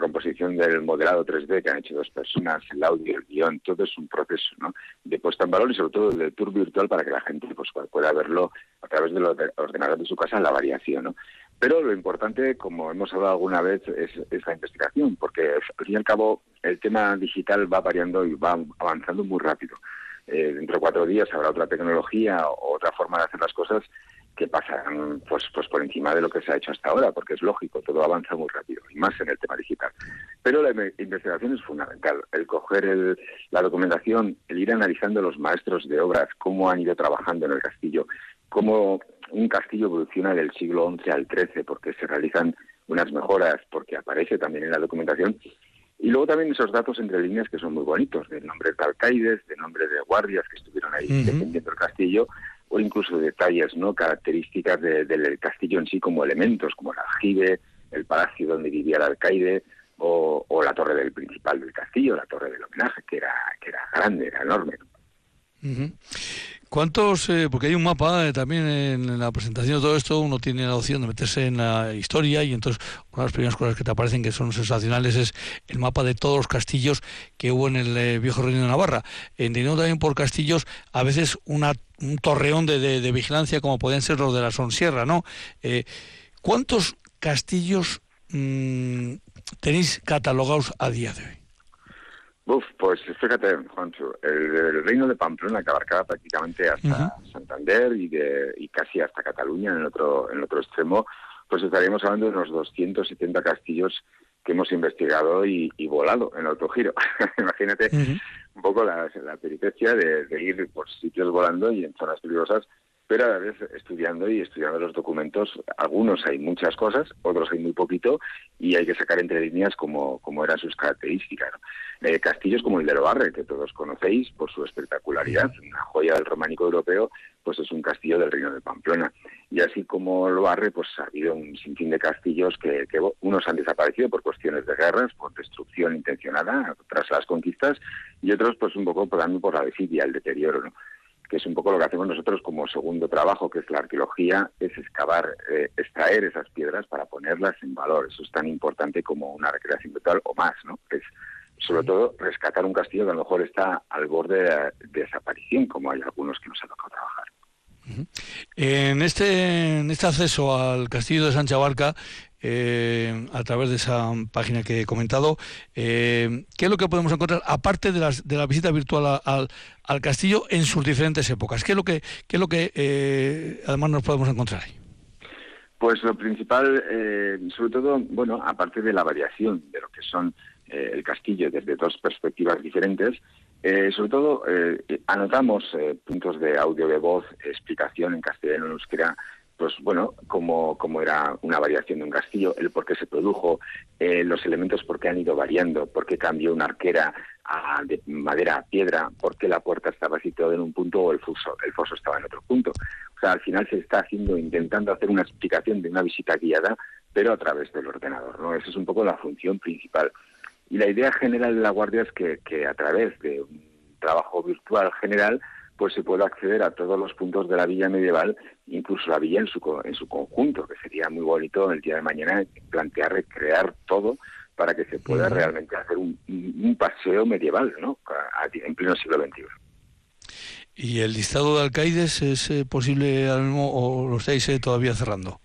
composición del modelado 3D que han hecho dos personas, el audio, el guion, todo es un proceso ¿no? de puesta en valor y sobre todo del tour virtual para que la gente pues, pueda verlo a través de los ordenadores de su casa, la variación. Pero lo importante, como hemos hablado alguna vez, es, es, la investigación, porque al fin y al cabo el tema digital va variando y va avanzando muy rápido. Eh, dentro de cuatro días habrá otra tecnología o otra forma de hacer las cosas que pasan pues, pues por encima de lo que se ha hecho hasta ahora, porque es lógico, todo avanza muy rápido, y más en el tema digital. Pero la investigación es fundamental, el coger el, la documentación, el ir analizando los maestros de obras, cómo han ido trabajando en el castillo, cómo un castillo evoluciona del siglo XI al XIII, porque se realizan unas mejoras, porque aparece también en la documentación, y luego también esos datos entre líneas que son muy bonitos, de nombres de alcaides, de nombres de guardias que estuvieron ahí defendiendo el castillo, o incluso detalles, ¿no? características del castillo en sí como elementos, como el aljibe, el palacio donde vivía el alcaide, o, la torre del principal del castillo, la torre del homenaje, que era, que era grande, era enorme. ¿Cuántos? Eh, porque hay un mapa eh, también en la presentación de todo esto, uno tiene la opción de meterse en la historia y entonces una de las primeras cosas que te aparecen que son sensacionales es el mapa de todos los castillos que hubo en el eh, viejo reino de Navarra. Entendiendo también por castillos a veces una, un torreón de, vigilancia como pueden ser los de la Sonsierra, ¿no? ¿Cuántos castillos mm, tenéis catalogados a día de hoy? Uf, pues fíjate, Juancho, el, reino de Pamplona que abarcaba prácticamente hasta Santander y, de, y casi hasta Cataluña en el otro, en el otro extremo, pues estaríamos hablando de unos 270 castillos que hemos investigado y, volado en autogiro. Imagínate un poco la, la peripecia de, de, ir por sitios volando y en zonas peligrosas pero a la vez estudiando y estudiando los documentos, algunos hay muchas cosas, otros hay muy poquito, y hay que sacar entre líneas como, como eran sus características. Eh, castillos como el de Loarre, que todos conocéis por su espectacularidad, una joya del románico europeo, pues es un castillo del reino de Pamplona. Y así como lo barre, pues ha habido un sinfín de castillos que, unos han desaparecido por cuestiones de guerras, por destrucción intencionada tras las conquistas, y otros pues un poco por, por la desidia, el deterioro, ¿no? Que es un poco lo que hacemos nosotros como segundo trabajo, que es la arqueología, es excavar, eh, extraer esas piedras para ponerlas en valor. Eso es tan importante como una recreación virtual o más, ¿no? Es sobre todo rescatar un castillo que a lo mejor está al borde de, desaparición, como hay algunos que nos ha tocado trabajar. En este, este acceso al castillo de Sancha Barca, eh, a través de esa página que he comentado, eh, ¿qué es lo que podemos encontrar, aparte de, las, de la visita virtual al, al castillo en sus diferentes épocas? ¿Qué es lo que, qué es lo que eh, además nos podemos encontrar ahí? Pues lo principal, sobre todo, bueno, aparte de la variación de lo que son el castillo desde dos perspectivas diferentes, eh, sobre todo, eh, anotamos eh, puntos de audio de voz, explicación en castellano, en euskera, pues bueno, como, como era una variación de un castillo, el por qué se produjo, los elementos por qué han ido variando, por qué cambió una arquera de madera a piedra, por qué la puerta estaba situada en un punto o el foso, el foso estaba en otro punto. O sea, al final se está haciendo, intentando hacer una explicación de una visita guiada, pero a través del ordenador, ¿no? Esa es un poco la función principal. Y la idea general de la Guardia es que, a través de un trabajo virtual general pues se pueda acceder a todos los puntos de la villa medieval, incluso la villa en su, en su conjunto, que sería muy bonito el día de mañana plantear, recrear todo para que se pueda realmente hacer un, paseo medieval ¿no? en pleno siglo XXI. ¿Y el listado de alcaides es eh, posible o lo estáis eh, todavía cerrando?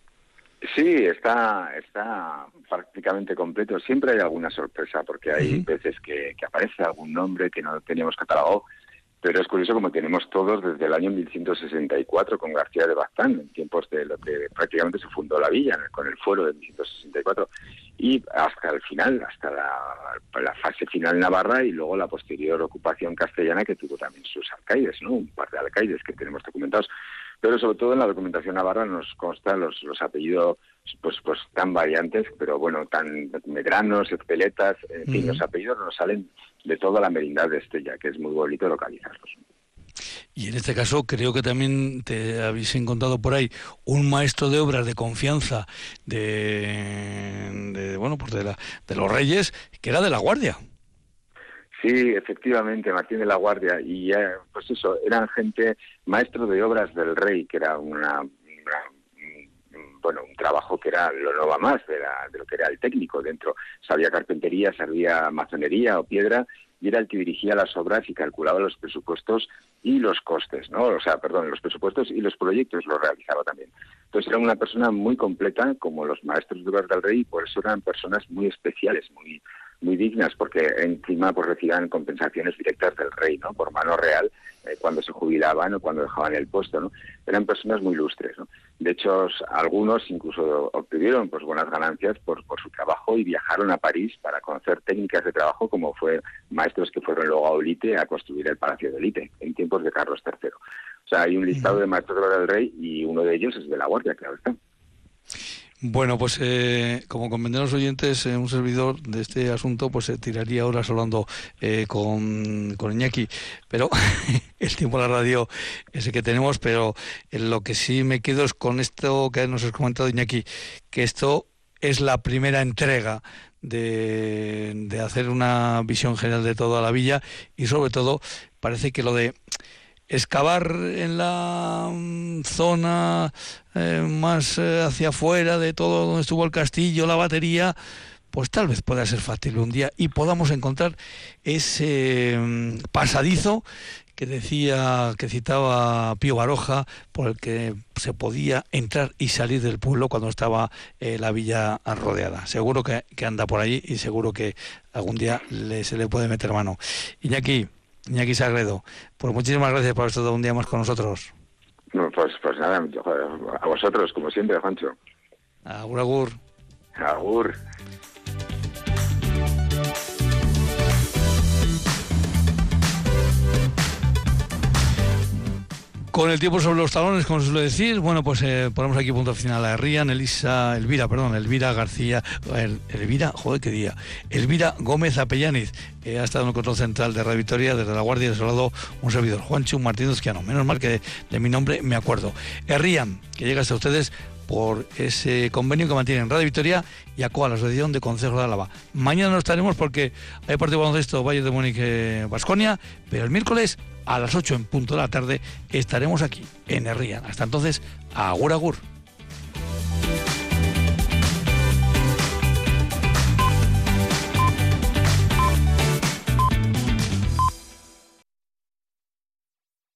Sí, está, está prácticamente completo. Siempre hay alguna sorpresa porque hay veces que, aparece algún nombre que no teníamos catalogado, pero es curioso como tenemos todos desde el año 1164 con García de Baztán, en tiempos de lo que prácticamente se fundó la villa, con el fuero de 1164, y hasta el final, hasta la, la, fase final navarra y luego la posterior ocupación castellana que tuvo también sus alcaides, ¿no? un par de alcaides que tenemos documentados pero sobre todo en la documentación navarra nos constan los, los apellidos pues pues tan variantes, pero bueno, tan medranos, peletas, en fin, los apellidos nos salen de toda la merindad de Estella, que es muy bonito localizarlos. Y en este caso creo que también te habéis encontrado por ahí un maestro de obras de confianza de, de bueno, pues de, la, de los reyes, que era de la Guardia. Sí, efectivamente, Martín de la Guardia. Y pues eso, eran gente, maestro de obras del rey, que era una, bueno, un trabajo que era lo no va más de, de lo que era el técnico dentro. Sabía carpintería, sabía masonería o piedra, y era el que dirigía las obras y calculaba los presupuestos y los costes, ¿no? O sea, perdón, los presupuestos y los proyectos los realizaba también. Entonces era una persona muy completa, como los maestros de obras del rey, y por eso eran personas muy especiales, muy muy dignas porque encima pues recibían compensaciones directas del rey, ¿no? Por mano real eh, cuando se jubilaban o cuando dejaban el puesto, ¿no? Eran personas muy ilustres, ¿no? De hecho, algunos incluso obtuvieron pues buenas ganancias por, por su trabajo y viajaron a París para conocer técnicas de trabajo como fue maestros que fueron luego a Olite a construir el Palacio de Olite en tiempos de Carlos III. O sea, hay un listado de maestros del rey y uno de ellos es de la Guardia, claro está. Bueno, pues eh, como comprenden los oyentes, eh, un servidor de este asunto pues se tiraría horas hablando eh, con, con Iñaki, pero el tiempo de la radio es el que tenemos, pero lo que sí me quedo es con esto que nos has comentado Iñaki, que esto es la primera entrega de, de hacer una visión general de toda la villa y sobre todo parece que lo de excavar en la mm, zona eh, más eh, hacia afuera de todo donde estuvo el castillo, la batería, pues tal vez pueda ser fácil un día y podamos encontrar ese mm, pasadizo que decía, que citaba Pío Baroja, por el que se podía entrar y salir del pueblo cuando estaba eh, la villa rodeada. Seguro que, anda por allí y seguro que algún día se le puede meter mano. Iñaki, Iñaki Sagredo, pues muchísimas gracias por estar un día más con nosotros. pues, pues nada, a vosotros, como siempre, Juancho. Agur, agur. Agur. Con el tiempo sobre los talones, como suele decir, bueno, pues eh, ponemos aquí punto final a Rían, Elisa, Elvira, perdón, Elvira García, Elvira, joder, qué día, Elvira Gómez Apellaniz, ha estado en el control central de Radio Victoria, desde la Guardia de lado un servidor, Juancho Martínez Quiano, menos mal que de, mi nombre me acuerdo. Rían, que llega hasta ustedes por ese convenio que mantienen Radio Victoria y ACOA, la Asociación de Consejos de Álava. Mañana no estaremos porque hay partido baloncesto Valle de Múnich Vasconia, pero el miércoles a las 8 en punto de la tarde estaremos aquí en Herrían. Hasta entonces, agur agur.